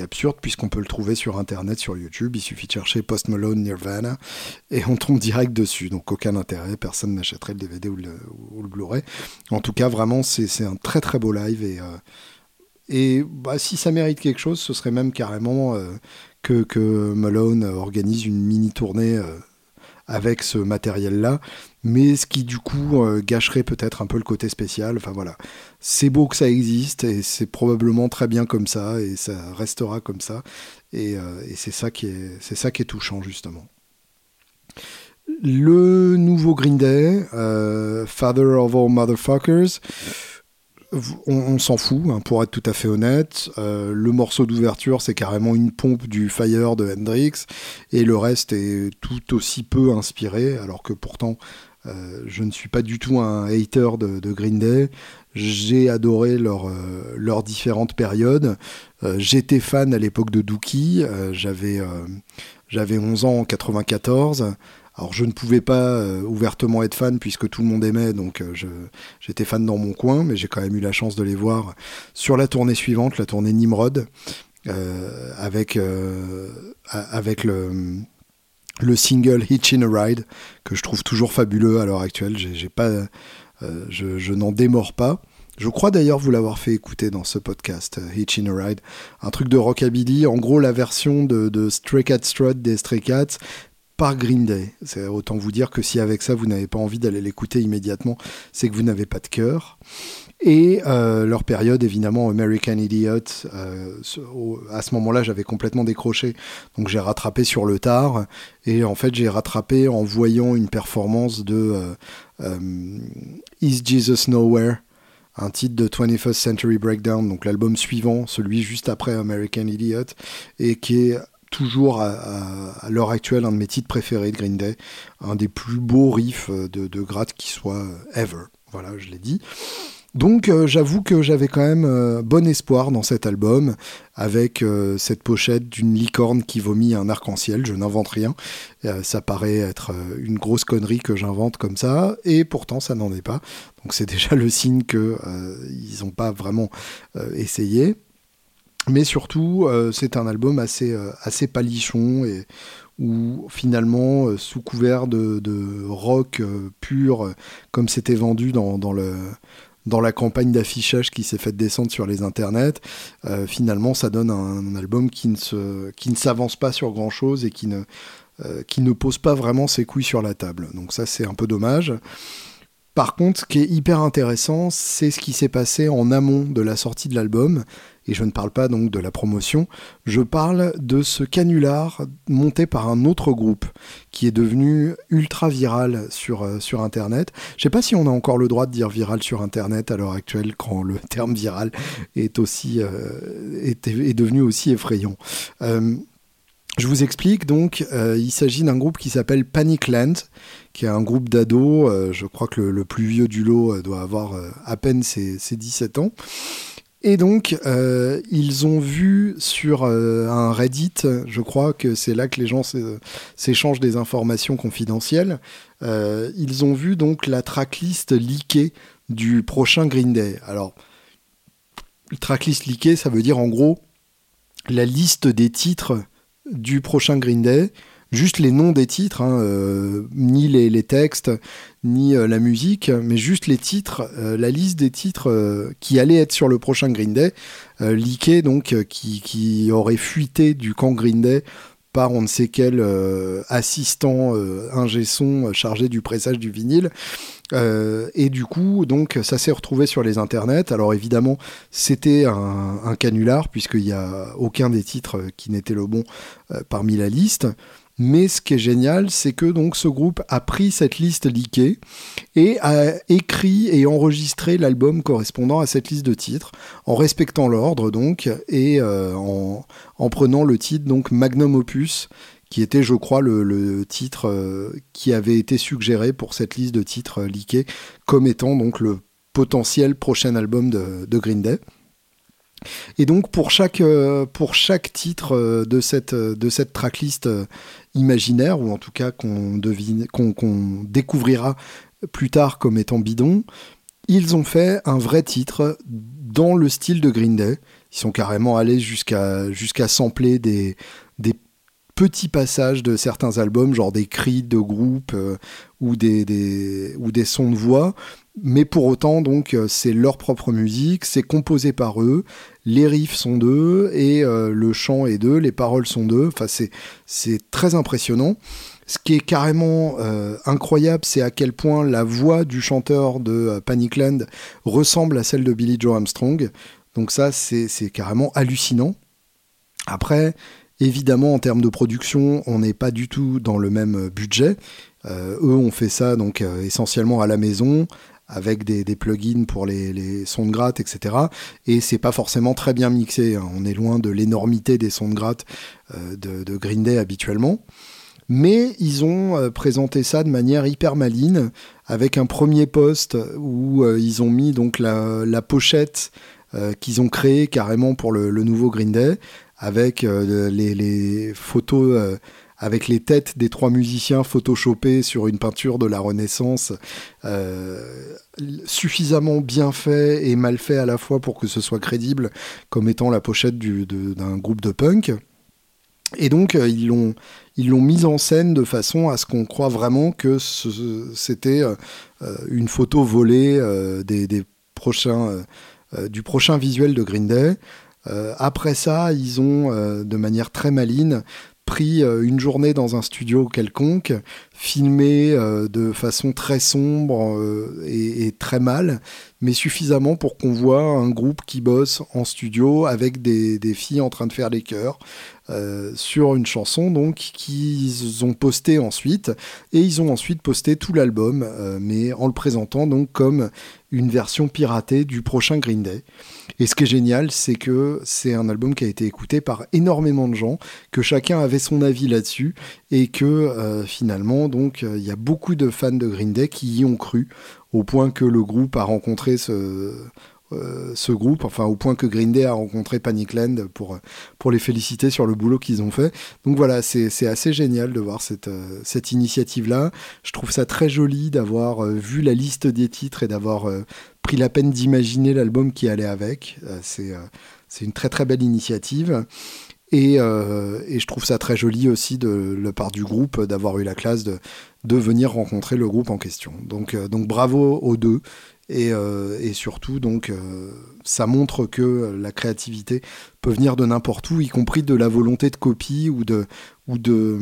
absurde puisqu'on peut le trouver sur Internet, sur YouTube. Il suffit de chercher Post Malone Nirvana et on tombe direct dessus. Donc aucun intérêt, personne n'achèterait le DVD ou le, Blu-ray. En tout cas, vraiment, c'est un très très beau live et, euh, et bah, si ça mérite quelque chose, ce serait même carrément euh, que, que Malone organise une mini tournée. Euh, avec ce matériel-là, mais ce qui du coup euh, gâcherait peut-être un peu le côté spécial. Enfin voilà, c'est beau que ça existe et c'est probablement très bien comme ça et ça restera comme ça. Et, euh, c'est ça qui est, touchant justement. Le nouveau Green Day, euh, Father of All Motherfuckers on, s'en fout, hein, pour être tout à fait honnête. Le morceau d'ouverture, c'est carrément une pompe du Fire de Hendrix, et le reste est tout aussi peu inspiré, alors que pourtant, euh, je ne suis pas du tout un hater de, Green Day. J'ai adoré leurs euh, différentes périodes. J'étais fan à l'époque de Dookie. J'avais j'avais 11 ans en 94. Alors je ne pouvais pas ouvertement être fan puisque tout le monde aimait, donc j'étais fan dans mon coin, mais j'ai quand même eu la chance de les voir sur la tournée suivante, la tournée Nimrod, avec, avec le le single Hitchin' a Ride, que je trouve toujours fabuleux à l'heure actuelle. Pas, je, je n'en démords pas. Je crois d'ailleurs vous l'avoir fait écouter dans ce podcast, euh, Hitchin' a Ride, un truc de rockabilly, en gros la version de, Stray Cat Strut des Stray Cats par Green Day. C'est autant vous dire que si avec ça vous n'avez pas envie d'aller l'écouter immédiatement, c'est que vous n'avez pas de cœur. Et euh, leur période, évidemment, American Idiot, euh, à ce moment-là, j'avais complètement décroché, donc j'ai rattrapé sur le tard. Et en fait, j'ai rattrapé en voyant une performance de Is Jesus Nowhere un titre de 21st Century Breakdown, donc l'album suivant, celui juste après American Idiot, et qui est toujours à, l'heure actuelle un de mes titres préférés de Green Day, un des plus beaux riffs de, de gratte qui soit ever. Voilà, je l'ai dit. Donc euh, j'avoue que j'avais quand même euh, bon espoir dans cet album, avec euh, cette pochette d'une licorne qui vomit un arc-en-ciel, je n'invente rien, ça paraît être une grosse connerie que j'invente comme ça, et pourtant ça n'en est pas, donc c'est (laughs) déjà le signe qu'ils n'ont pas vraiment essayé. Mais surtout, c'est un album assez, assez palichon et où finalement, sous couvert de, rock pur, comme c'était vendu dans le dans la campagne d'affichage qui s'est faite descendre sur les internets, euh, finalement ça donne un, album qui ne, s'avance pas sur grand chose et qui ne, euh, qui ne pose pas vraiment ses couilles sur la table. Donc ça c'est un peu dommage. Par contre, ce qui est hyper intéressant, c'est ce qui s'est passé en amont de la sortie de l'album. Et je ne parle pas donc de la promotion, je parle de ce canular monté par un autre groupe qui est devenu ultra viral sur, euh, sur Internet. Je ne sais pas si on a encore le droit de dire viral sur Internet à l'heure actuelle quand le (laughs) terme viral est, aussi, euh, est, devenu aussi effrayant. Euh, je vous explique donc, il s'agit d'un groupe qui s'appelle Panicland, qui est un groupe d'ados. Je crois que le, plus vieux du lot doit avoir à peine ses, 17 ans. Et donc, ils ont vu sur un Reddit, je crois que c'est là que les gens s'échangent des informations confidentielles, ils ont vu donc la tracklist leakée du prochain Green Day. Alors, tracklist leakée, ça veut dire en gros la liste des titres du prochain Green Day juste les noms des titres, hein, euh, ni les, textes, ni euh, la musique, mais juste les titres, euh, la liste des titres qui allaient être sur le prochain Green Day, leaké donc, qui, aurait fuité du camp Green Day par on ne sait quel assistant ingé son chargé du pressage du vinyle. et du coup, donc, ça s'est retrouvé sur les internets. Alors évidemment, c'était un, un, canular puisqu'il n'y a aucun des titres qui n'était le bon parmi la liste. Mais ce qui est génial, c'est que donc ce groupe a pris cette liste leakée et a écrit et enregistré l'album correspondant à cette liste de titres, en respectant l'ordre donc et euh, en, prenant le titre donc Magnum Opus, qui était, je crois, le, titre euh, qui avait été suggéré pour cette liste de titres leakés comme étant donc le potentiel prochain album de Green Day. Et donc pour chaque, euh, pour chaque titre euh, de cette, euh, de cette tracklist imaginaire, ou en tout cas qu'on découvrira plus tard comme étant bidon, ils ont fait un vrai titre dans le style de Green Day. Ils sont carrément allés jusqu'à jusqu'à sampler des, des petits passages de certains albums, genre des cris de groupe ou, des, des, ou des sons de voix, mais pour autant, donc, euh, c'est leur propre musique, c'est composé par eux, les riffs sont d'eux, et euh, le chant est d'eux, les paroles sont d'eux. Enfin, c'est très impressionnant. Ce qui est carrément euh, incroyable, c'est à quel point la voix du chanteur de Panicland ressemble à celle de Billy Joe Armstrong. Donc ça, c'est carrément hallucinant. Après, évidemment, en termes de production, on n'est pas du tout dans le même budget. eux ont fait ça donc essentiellement à la maison, avec des, plugins pour les, sons de gratte, etc. Et c'est pas forcément très bien mixé. Hein. On est loin de l'énormité des sons de gratte euh, de, Green Day habituellement. Mais ils ont euh, présenté ça de manière hyper maligne, avec un premier post où euh, ils ont mis donc la, pochette qu'ils ont créée carrément pour le, nouveau Green Day, avec les, photos avec les têtes des trois musiciens photoshopés sur une peinture de la Renaissance, suffisamment bien fait et mal fait à la fois pour que ce soit crédible comme étant la pochette d'un groupe de punk. Et donc, euh, ils l'ont ils mise en scène de façon à ce qu'on croit vraiment que c'était euh, euh, une photo volée du prochain visuel de Green Day. après ça, ils ont, de manière très maligne, pris une journée dans un studio quelconque, filmé de façon très sombre et, très mal, mais suffisamment pour qu'on voit un groupe qui bosse en studio avec des, filles en train de faire les chœurs, euh, sur une chanson donc qu'ils ont posté ensuite et ils ont ensuite posté tout l'album euh, mais en le présentant donc comme une version piratée du prochain Green Day. Et ce qui est génial, c'est que c'est un album qui a été écouté par énormément de gens, que chacun avait son avis là-dessus, et que euh, finalement, donc, il y a beaucoup de fans de Green Day qui y ont cru, au point que le groupe a rencontré ce, euh, ce groupe, enfin au point que Green Day a rencontré Panicland pour, pour les féliciter sur le boulot qu'ils ont fait. Donc voilà, c'est assez génial de voir cette, euh, cette initiative-là. Je trouve ça très joli d'avoir euh, vu la liste des titres et d'avoir pris la peine d'imaginer l'album qui allait avec. c'est une très très belle initiative. Et, et, je trouve ça très joli aussi de la part du groupe d'avoir eu la classe de, de venir rencontrer le groupe en question. Donc, donc bravo aux deux. Euh, et, surtout, donc, euh, ça montre que la créativité peut venir de n'importe où, y compris de la volonté de copie ou de, ou de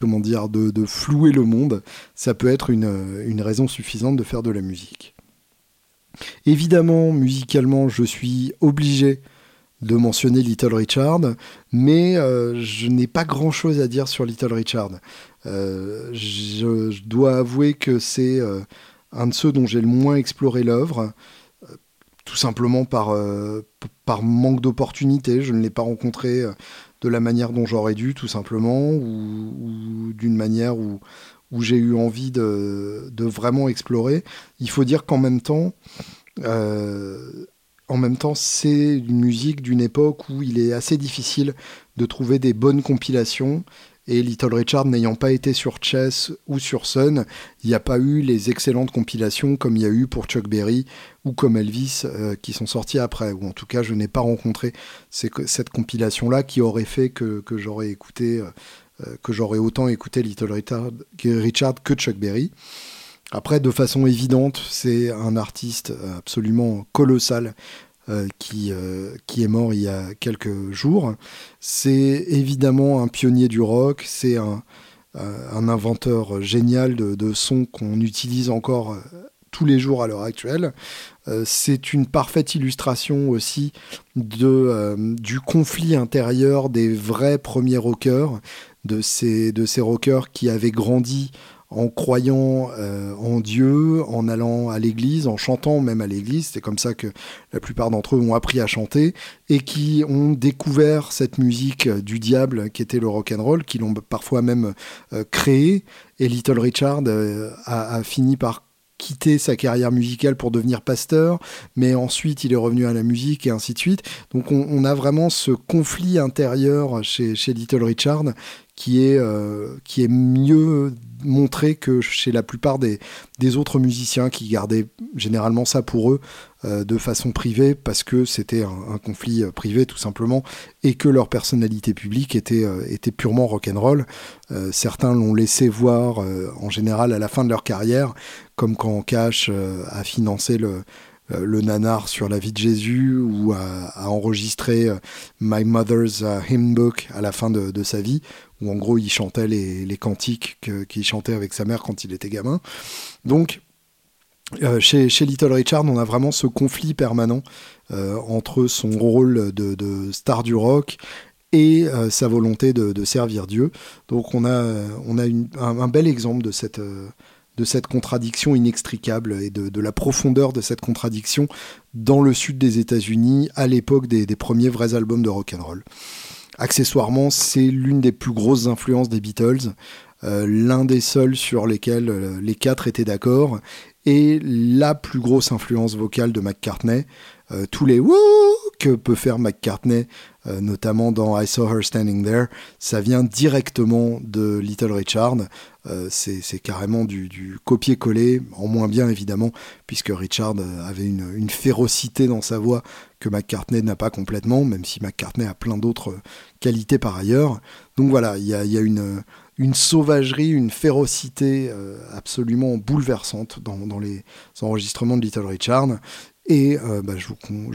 comment dire, de, flouer le monde. Ça peut être une, une, raison suffisante de faire de la musique. Évidemment, musicalement, je suis obligé de mentionner Little Richard, mais euh, je n'ai pas grand-chose à dire sur Little Richard. je, je, dois avouer que c'est un de ceux dont j'ai le moins exploré l'œuvre, euh, tout simplement par, euh, par manque d'opportunité. Je ne l'ai pas rencontré euh, de la manière dont j'aurais dû, tout simplement, ou, d'une manière où, où j'ai eu envie de, vraiment explorer. Il faut dire qu'en même temps, en même temps, c'est une musique d'une époque où il est assez difficile de trouver des bonnes compilations et Little Richard n'ayant pas été sur Chess ou sur Sun, il n'y a pas eu les excellentes compilations comme il y a eu pour Chuck Berry ou comme Elvis euh, qui sont sortis après. Ou en tout cas, je n'ai pas rencontré cette compilation-là qui aurait fait que, j'aurais écouté, euh, euh, que j'aurais autant écouté Little Richard, que Chuck Berry. Après, de façon évidente, c'est un artiste absolument colossal euh, qui, euh, qui est mort il y a quelques jours. C'est évidemment un pionnier du rock, c'est un, euh, inventeur génial de, de sons qu'on utilise encore tous les jours à l'heure actuelle. c'est une parfaite illustration aussi de, du conflit intérieur des vrais premiers rockers, de ces, de ces rockers qui avaient grandi en croyant euh, en Dieu, en allant à l'église, en chantant même à l'église. C'est comme ça que la plupart d'entre eux ont appris à chanter et qui ont découvert cette musique du diable qui était le rock and roll, qui l'ont parfois même euh, créé. Et Little Richard euh, a, fini par quitter sa carrière musicale pour devenir pasteur, mais ensuite il est revenu à la musique et ainsi de suite. Donc on, a vraiment ce conflit intérieur chez, chez Little Richard qui est, euh, qui est mieux montré que chez la plupart des, des autres musiciens qui gardaient généralement ça pour eux euh, de façon privée parce que c'était un, conflit euh, privé tout simplement et que leur personnalité publique était, était purement rock'n'roll. certains l'ont laissé voir en général à la fin de leur carrière comme quand Cash a financé le, euh, le nanar sur la vie de Jésus ou à, enregistrer euh, My Mother's euh, Hymn Book à la fin de, sa vie, où en gros il chantait les, cantiques qu'il chantait avec sa mère quand il était gamin. Donc, chez, Little Richard, on a vraiment ce conflit permanent entre son rôle de, star du rock et sa volonté de, servir Dieu. Donc on a, un, bel exemple de cette, de cette contradiction inextricable et de, la profondeur de cette contradiction dans le sud des États-Unis à l'époque des, premiers vrais albums de rock and roll. Accessoirement, c'est l'une des plus grosses influences des Beatles, euh, l'un des seuls sur lesquels euh, les quatre étaient d'accord, et la plus grosse influence vocale de McCartney. Euh, tous les wouh que peut faire McCartney notamment dans I Saw Her Standing There, ça vient directement de Little Richard. c'est carrément du, copier-coller, en moins bien évidemment, puisque Richard avait une, férocité dans sa voix que McCartney n'a pas complètement, même si McCartney a plein d'autres qualités par ailleurs. Donc voilà, il y a, une, une sauvagerie, une férocité euh, absolument bouleversante dans, les enregistrements de Little Richard. Et euh, bah, je,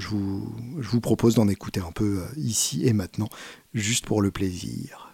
vous, propose d'en écouter un peu euh, ici et maintenant, juste pour le plaisir.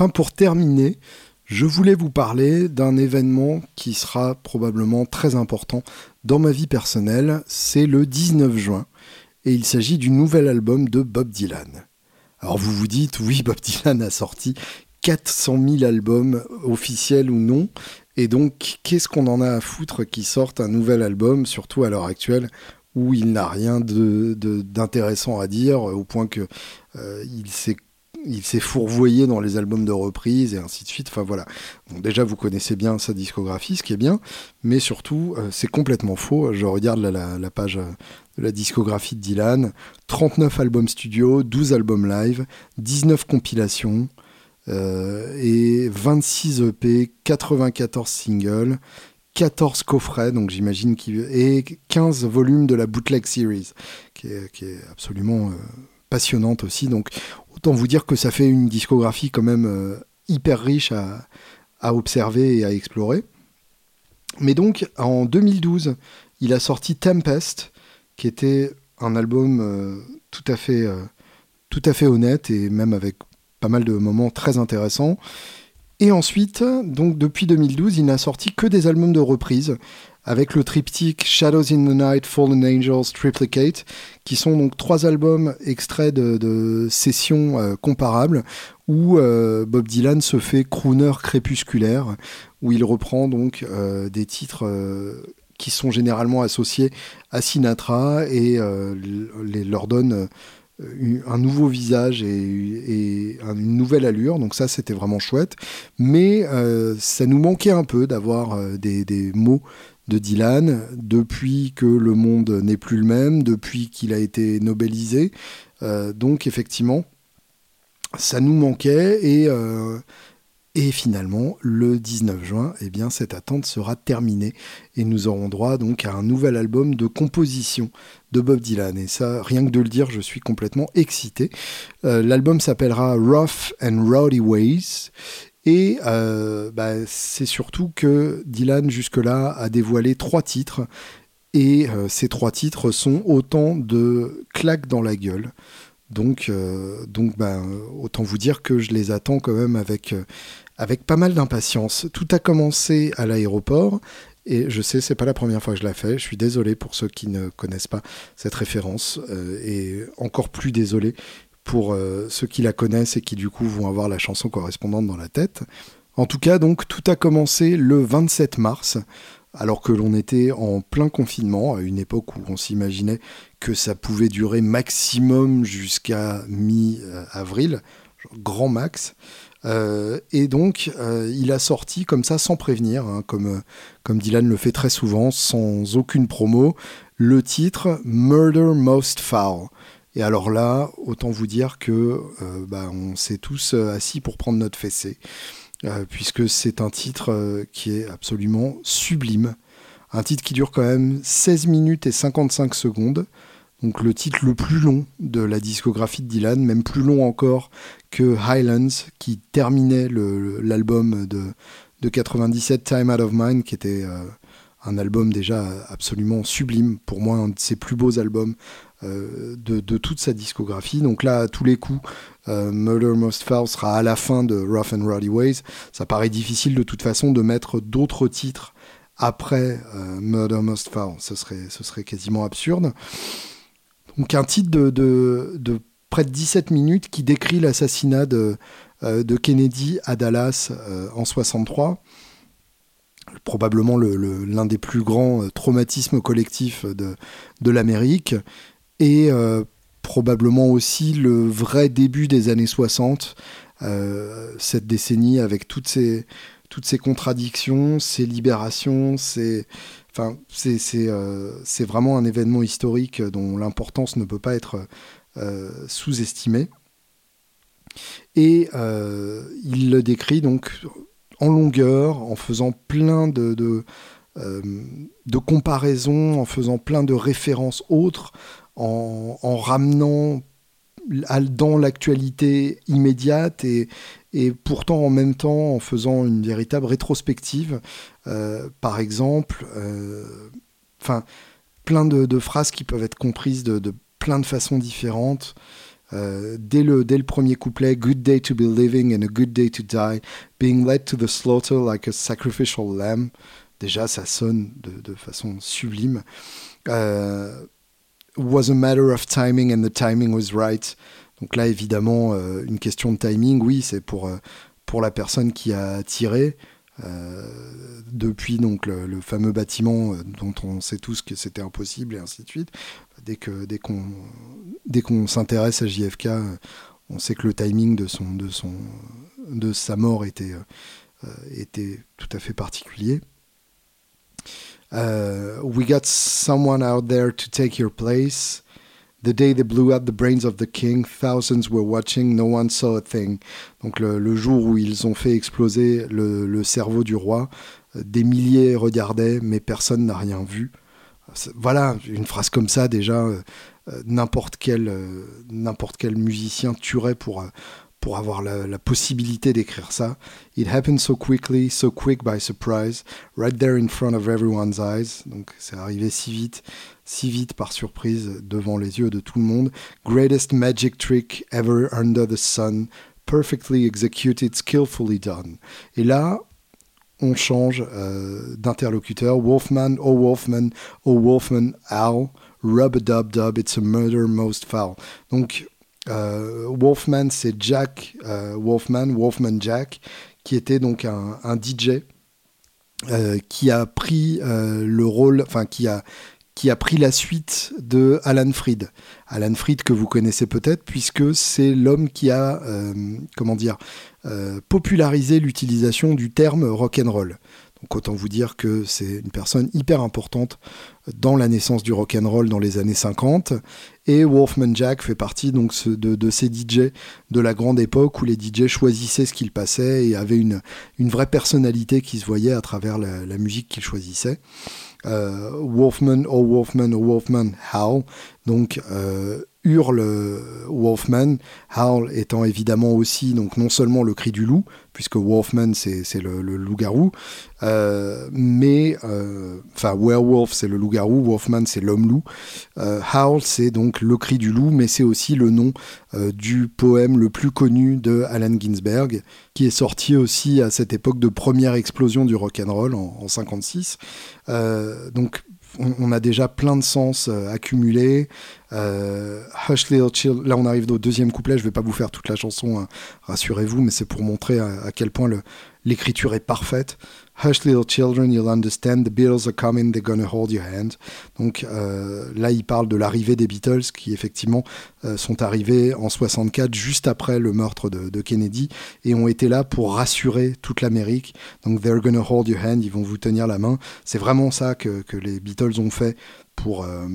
Enfin, pour terminer, je voulais vous parler d'un événement qui sera probablement très important dans ma vie personnelle. C'est le 19 juin et il s'agit du nouvel album de Bob Dylan. Alors vous vous dites, oui, Bob Dylan a sorti 400 000 albums officiels ou non. Et donc, qu'est-ce qu'on en a à foutre qu'il sorte un nouvel album, surtout à l'heure actuelle où il n'a rien d'intéressant à dire, au point que euh, il s'est il s'est fourvoyé dans les albums de reprise et ainsi de suite. Enfin voilà. déjà, vous connaissez bien sa discographie, ce qui est bien, mais surtout, euh, c'est complètement faux. Je regarde la, page euh, de la discographie de Dylan 39 albums studio, 12 albums live, 19 compilations euh, et 26 EP, 94 singles. 14 coffrets, donc j'imagine qu'il et 15 volumes de la bootleg series, qui est, absolument passionnante aussi. Donc Autant vous dire que ça fait une discographie quand même euh, hyper riche à, observer et à explorer. Mais donc, en 2012, il a sorti Tempest, qui était un album euh, tout, à fait, euh, tout à fait honnête et même avec pas mal de moments très intéressants. Et ensuite, donc depuis 2012, il n'a sorti que des albums de reprise avec le triptyque Shadows in the Night, Fallen Angels, Triplicate, qui sont donc trois albums extraits de, sessions euh, comparables où euh, Bob Dylan se fait crooner crépusculaire, où il reprend donc euh, des titres qui sont généralement associés à Sinatra et les, leur donne un nouveau visage et, une nouvelle allure. Donc ça, c'était vraiment chouette. Mais ça nous manquait un peu d'avoir des, des, mots de Dylan depuis que le monde n'est plus le même, depuis qu'il a été nobelisé. Euh, donc effectivement, ça nous manquait et, euh, Et finalement, le 19 juin, eh bien, cette attente sera terminée et nous aurons droit donc à un nouvel album de composition de Bob Dylan. Et ça, rien que de le dire, je suis complètement excité. Euh, l'album s'appellera Rough and Rowdy Ways. Et euh, bah, c'est surtout que Dylan, jusque-là, a dévoilé trois titres. Et euh, ces trois titres sont autant de claques dans la gueule. Donc, donc bah, autant vous dire que je les attends quand même avec, avec pas mal d'impatience. Tout a commencé à l'aéroport. Et je sais, c'est pas la première fois que je la fais. Je suis désolé pour ceux qui ne connaissent pas cette référence. Euh, et encore plus désolé pour euh, ceux qui la connaissent et qui du coup vont avoir la chanson correspondante dans la tête. En tout cas, donc, tout a commencé le 27 mars, alors que l'on était en plein confinement, à une époque où on s'imaginait que ça pouvait durer maximum jusqu'à mi-avril, grand max. Euh, et donc, euh, il a sorti comme ça, sans prévenir, hein, comme, comme Dylan le fait très souvent, sans aucune promo, le titre Murder Most Foul. Et alors là, autant vous dire que bah, on s'est tous assis pour prendre notre fessée, puisque c'est un titre qui est absolument sublime. Un titre qui dure quand même 16 minutes et 55 secondes donc le titre le plus long de la discographie de Dylan, même plus long encore que Highlands, qui terminait l'album de, de 97, Time Out of Mind, qui était euh, un album déjà absolument sublime, pour moi un de ses plus beaux albums euh, de, toute sa discographie. Donc là, à tous les coups, euh, Murder Most Foul sera à la fin de Rough and Rowdy Ways. Ça paraît difficile de toute façon de mettre d'autres titres après Murder Most Foul, ce serait, ce serait quasiment absurde. Donc un titre de, près de 17 minutes qui décrit l'assassinat de, euh, Kennedy à Dallas euh, en 63 probablement l'un des plus grands euh, traumatismes collectifs de, l'Amérique, et probablement aussi le vrai début des années 60, cette décennie avec toutes ces, toutes ces contradictions, ces libérations, ces, Enfin, euh, c'est vraiment un événement historique dont l'importance ne peut pas être euh, sous-estimée. Et euh, il le décrit donc en longueur, en faisant plein de, de, comparaisons, en faisant plein de références autres, en, en ramenant dans l'actualité immédiate et, pourtant en même temps en faisant une véritable rétrospective. Euh, par exemple, euh, plein de, phrases qui peuvent être comprises de, plein de façons différentes. Euh, dès, le, dès le premier couplet, Good day to be living and a good day to die, being led to the slaughter like a sacrificial lamb. Déjà, ça sonne de façon sublime. Was a matter of timing and the timing was right. Donc là, évidemment, euh, une question de timing, oui, c'est pour, euh, pour la personne qui a tiré. Euh, depuis donc le, fameux bâtiment dont on sait tous que c'était impossible et ainsi de suite. Dès que dès qu'on dès qu'on s'intéresse à JFK, on sait que le timing de son de son de sa mort était était tout à fait particulier. We got someone out there to take your place. The day they blew the brains of the king, thousands were watching, no one saw a thing. Donc le, jour où ils ont fait exploser le, cerveau du roi, euh, des milliers regardaient, mais personne n'a rien vu. Voilà, une phrase comme ça déjà, euh, euh, n'importe quel, n'importe quel musicien tuerait pour, pour avoir la, possibilité d'écrire ça. It happened so quickly, so quick by surprise, right there in front of everyone's eyes. Donc c'est arrivé si vite, si vite par surprise devant les yeux de tout le monde. Greatest magic trick ever under the sun, perfectly executed, skillfully done. Et là, on change euh, d'interlocuteur. Wolfman, oh Wolfman, oh Wolfman, Al, rub a dub dub, it's a murder most foul. Donc Wolfman, c'est Jack euh, Wolfman, Wolfman Jack, qui était donc un, DJ euh, qui a pris le rôle, enfin qui a, qui a pris la suite de Alan Freed. Alan Freed que vous connaissez peut-être puisque c'est l'homme qui a, comment dire, popularisé l'utilisation du terme rock and roll. Donc autant vous dire que c'est une personne hyper importante dans la naissance du rock and roll dans les années 50. Et Wolfman Jack fait partie donc de, ces DJ de la grande époque où les DJ choisissaient ce qu'ils passaient et avaient une, vraie personnalité qui se voyait à travers la, musique qu'ils choisissaient. Euh, Wolfman, oh Wolfman, oh Wolfman, howl. Donc euh, hurle Wolfman, howl étant évidemment aussi donc non seulement le cri du loup, puisque Wolfman c'est le, loup-garou, euh, mais enfin werewolf c'est le loup-garou, Wolfman c'est l'homme-loup, howl c'est donc le cri du loup, mais c'est aussi le nom du poème le plus connu de Allen Ginsberg, qui est sorti aussi à cette époque de première explosion du rock and roll en, en 56. Euh, donc on, a déjà plein de sens euh, accumulés. Euh, Hush Little Chill, là on arrive au deuxième couplet, je vais pas vous faire toute la chanson, hein, rassurez-vous, mais c'est pour montrer à, quel point l'écriture est parfaite. Hush little children, you'll understand, the Beatles are coming, they're gonna hold your hand. Donc euh, là, il parle de l'arrivée des Beatles qui effectivement euh, sont arrivés en 64, juste après le meurtre de, de, Kennedy, et ont été là pour rassurer toute l'Amérique. Donc they're gonna hold your hand, ils vont vous tenir la main. C'est vraiment ça que, que les Beatles ont fait pour, euh,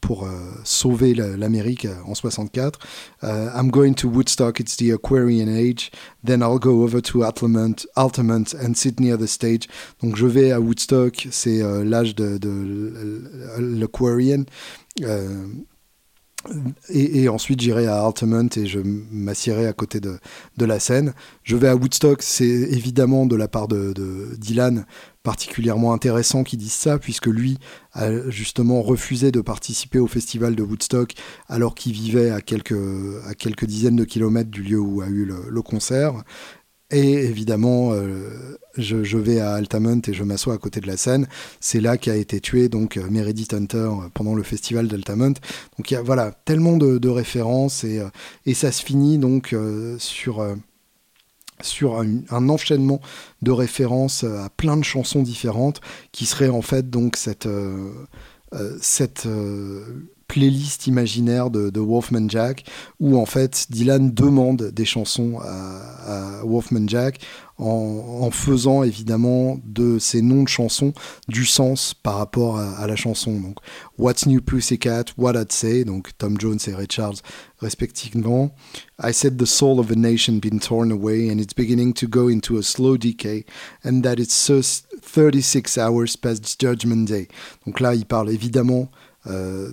pour euh, sauver l'Amérique en 64. Euh, I'm going to Woodstock, it's the Aquarian Age. Then I'll go over to Altamont, Altamont and sit near the stage. Donc je vais à Woodstock, c'est l'âge de, de l'Aquarian. Et, ensuite, j'irai à Altamont et je m'assierai à côté de, de, la scène. Je vais à Woodstock, c'est évidemment de la part de, Dylan particulièrement intéressant qu'il dise ça, puisque lui a justement refusé de participer au festival de Woodstock alors qu'il vivait à quelques, à quelques dizaines de kilomètres du lieu où a eu le, concert. Et évidemment, euh, je, vais à Altamont et je m'assois à côté de la scène. C'est là qu'a été tué donc Meredith Hunter pendant le festival d'Altamont. Donc il y a voilà tellement de, références et, euh, et, ça se finit donc euh, sur sur un, enchaînement de références à plein de chansons différentes qui serait en fait donc cette, euh, euh, cette euh, playlist imaginaire de, Wolfman Jack où en fait Dylan demande des chansons à, Wolfman Jack en, faisant évidemment de ces noms de chansons du sens par rapport à, la chanson. Donc What's New Pussycat, What I'd Say, donc Tom Jones et Ray Charles respectivement. I said the soul of a nation been torn away and it's beginning to go into a slow decay and that it's 36 hours past Judgment Day. Donc là, il parle évidemment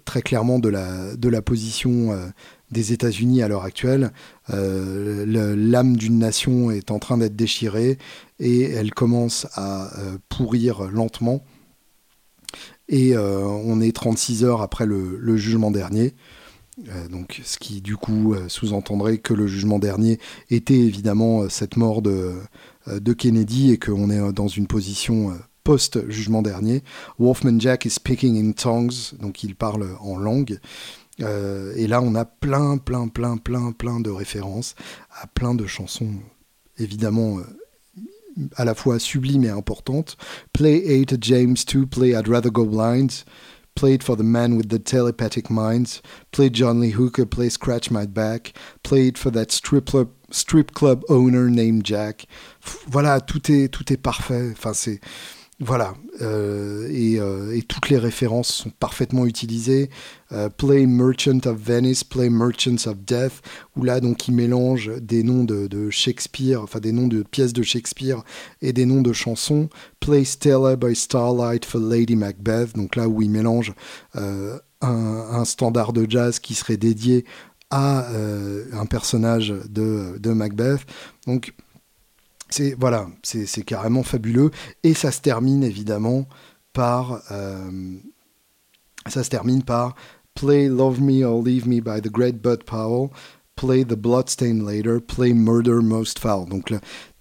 très clairement de la, de la position euh, des États-Unis à l'heure actuelle. Euh, l'âme d'une nation est en train d'être déchirée et elle commence à pourrir lentement. Et on est 36 heures après le, jugement dernier. donc, ce qui du coup sous-entendrait que le jugement dernier était évidemment cette mort de, de Kennedy et qu'on est dans une position post-jugement dernier. Wolfman Jack is speaking in tongues, donc il parle en langue. Euh, et là, on a plein, plein, plein, plein, plein de références à plein de chansons, évidemment, euh, à la fois sublimes et importantes. Play 8 James 2, play I'd Rather Go Blind. Played for the man with the telepathic minds. Played John Lee Hooker, play Scratch My Back. Played for that strip club, strip club owner named Jack. Voilà, tout est, tout est parfait. Enfin, c'est voilà, euh, euh, et, toutes les références sont parfaitement utilisées. Euh, play Merchant of Venice, Play Merchants of Death, où là donc il mélange des noms de, Shakespeare, enfin des noms de pièces de Shakespeare et des noms de chansons. Play Stella by Starlight for Lady Macbeth, donc là où il mélange un, un, standard de jazz qui serait dédié à un personnage de, de Macbeth. Donc c'est voilà, c'est carrément fabuleux. Et ça se termine évidemment par, euh, ça se termine par Play Love Me or Leave Me by the Great Bud Powell. Play the Bloodstain Later, Play Murder Most Foul.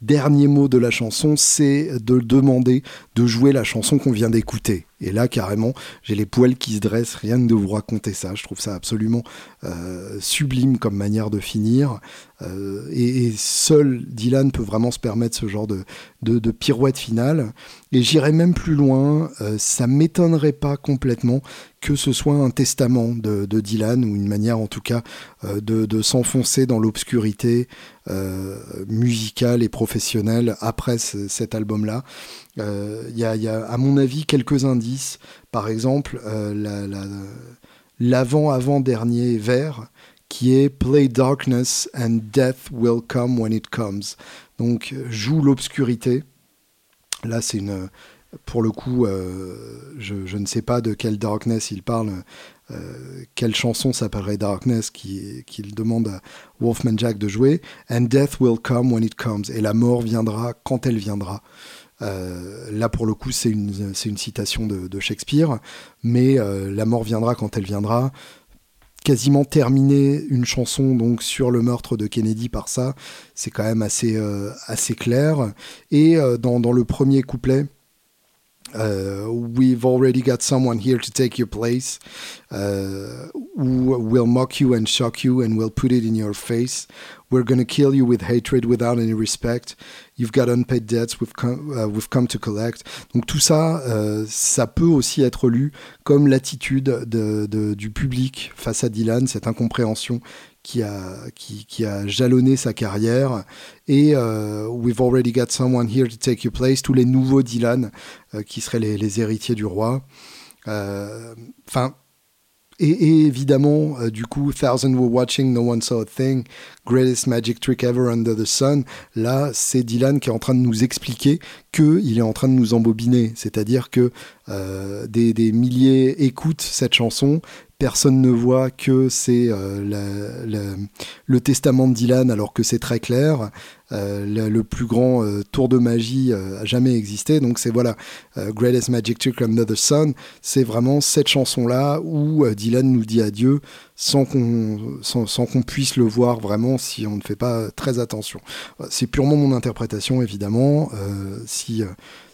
Dernier mot de la chanson, c'est de demander de jouer la chanson qu'on vient d'écouter. Et là, carrément, j'ai les poils qui se dressent rien que de vous raconter ça. Je trouve ça absolument euh, sublime comme manière de finir. Euh, et, seul Dylan peut vraiment se permettre ce genre de, de, pirouette finale. Et j'irai même plus loin, euh, ça m'étonnerait pas complètement que ce soit un testament de, Dylan, ou une manière en tout cas de, de s'enfoncer dans l'obscurité musicale et professionnelle après cet album-là. Il y, a, à mon avis, quelques indices. Par exemple, l'avant-avant-dernier vers qui est Play Darkness and Death Will Come When It Comes. Donc, joue l'obscurité. Là, c'est une pour le coup, euh, je, ne sais pas de quelle Darkness il parle, euh, quelle chanson s'appellerait Darkness qu'il demande à Wolfman Jack de jouer? And death will come when it comes. Et la mort viendra quand elle viendra. Euh, là, pour le coup, c'est une, une, citation de, Shakespeare, mais la mort viendra quand elle viendra quasiment terminer une chanson donc sur le meurtre de Kennedy par ça, c'est quand même assez, assez clair. Et dans, dans, le premier couplet, Uh, we've already got someone here to take your place uh, who will mock you and shock you and we'll put it in your face. We're going to kill you with hatred without any respect. You've got unpaid debts we've come, uh, we've come to collect. Donc tout ça, euh, ça peut aussi être lu comme l'attitude de, de, du public face à Dylan, cette incompréhension qui a, qui, a jalonné sa carrière. Et euh, We've Already Got Someone Here to Take Your Place, tous les nouveaux Dylan euh, qui seraient les, les, héritiers du roi. Euh, enfin, et, évidemment, euh, du coup, Thousand Were Watching, No One Saw a Thing, Greatest Magic Trick Ever Under the Sun. Là, c'est Dylan qui est en train de nous expliquer qu'il est en train de nous embobiner. C'est-à-dire que euh, des, milliers écoutent cette chanson, personne ne voit que c'est euh, le testament de Dylan alors que c'est très clair. Euh, le, plus grand tour de magie a jamais existé. Donc c'est voilà, Greatest Magic Trick Under the Sun, c'est vraiment cette chanson-là où Dylan nous dit adieu sans qu'on puisse le voir vraiment si on ne fait pas très attention. C'est purement mon interprétation évidemment. si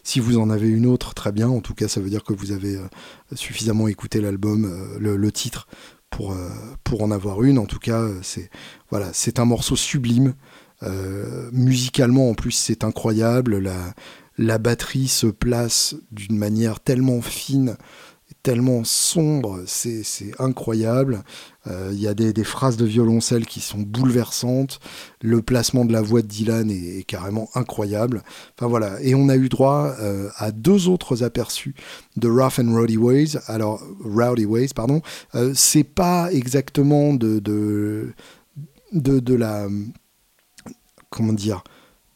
si vous en avez une autre, très bien. En tout cas, ça veut dire que vous avez euh, suffisamment écouté l'album, euh, le, titre, pour, euh, pour en avoir une. En tout cas, c'est voilà, c'est un morceau sublime. musicalement, en plus, c'est incroyable. La, la batterie se place d'une manière tellement fine tellement sombre, c'est incroyable. Euh, il y a des, phrases de violoncelle qui sont bouleversantes. Le placement de la voix de Dylan est, carrément incroyable. Enfin voilà. Et on a eu droit euh, à deux autres aperçus de Rough and Rowdy Ways. Alors, Rowdy Ways, pardon. Euh, c'est pas exactement de, de, la. Comment dire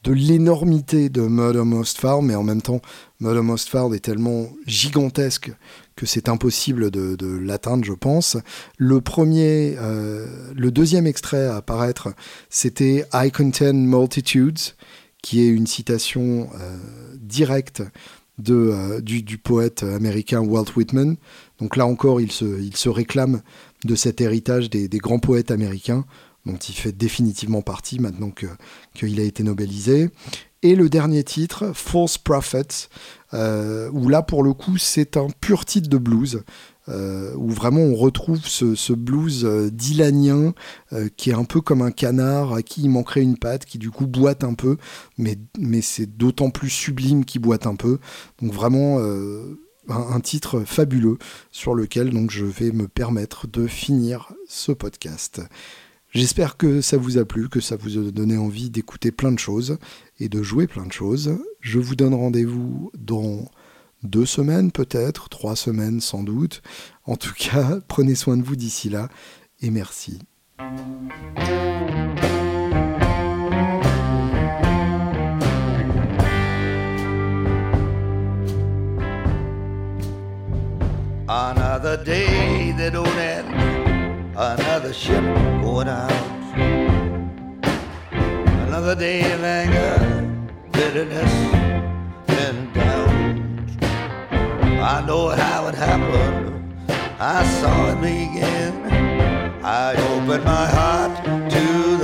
de l'énormité de Murder Most Foul, mais en même temps, Murder Most Foul est tellement gigantesque que c'est impossible de, l'atteindre, je pense. Le premier, euh, le deuxième extrait à apparaître, c'était I Contain Multitudes, qui est une citation euh, directe euh, du, poète américain Walt Whitman. Donc là encore, il se, réclame de cet héritage des, grands poètes américains dont il fait définitivement partie maintenant qu'il a été nobelisé. Et le dernier titre, False Prophets, où là pour le coup c'est un pur titre de blues. Euh, où vraiment on retrouve ce, blues euh, dylanien qui est un peu comme un canard à qui il manquerait une patte, qui du coup boite un peu, mais, mais c'est d'autant plus sublime qu'il boite un peu. Donc vraiment un, titre fabuleux sur lequel donc je vais me permettre de finir ce podcast. J'espère que ça vous a plu, que ça vous a donné envie d'écouter plein de choses et de jouer plein de choses. Je vous donne rendez-vous dans deux semaines peut-être, trois semaines sans doute. En tout cas, (laughs) prenez soin de vous d'ici là et merci. Ship going out. Another day of anger, bitterness, and doubt. I know how it happened. I saw it begin. I opened my heart to the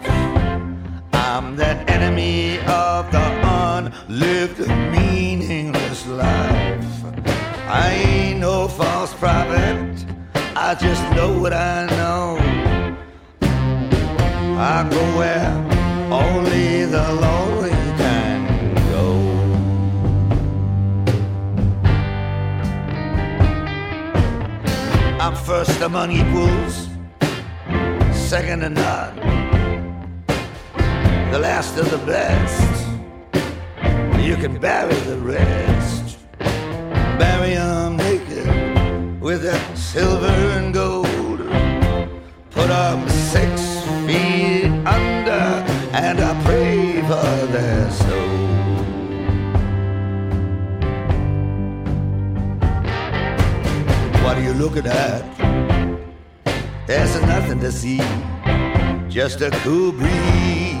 I'm the enemy of the unlived, meaningless life. I ain't no false prophet, I just know what I know. I go where only the lonely can go. I'm first among equals, second to none, the last of the best. You can bury the rest, Bury bury 'em naked with a silver and gold. Put 'em six feet under, and I pray for their soul. What are you looking at? There's nothing to see, just a cool breeze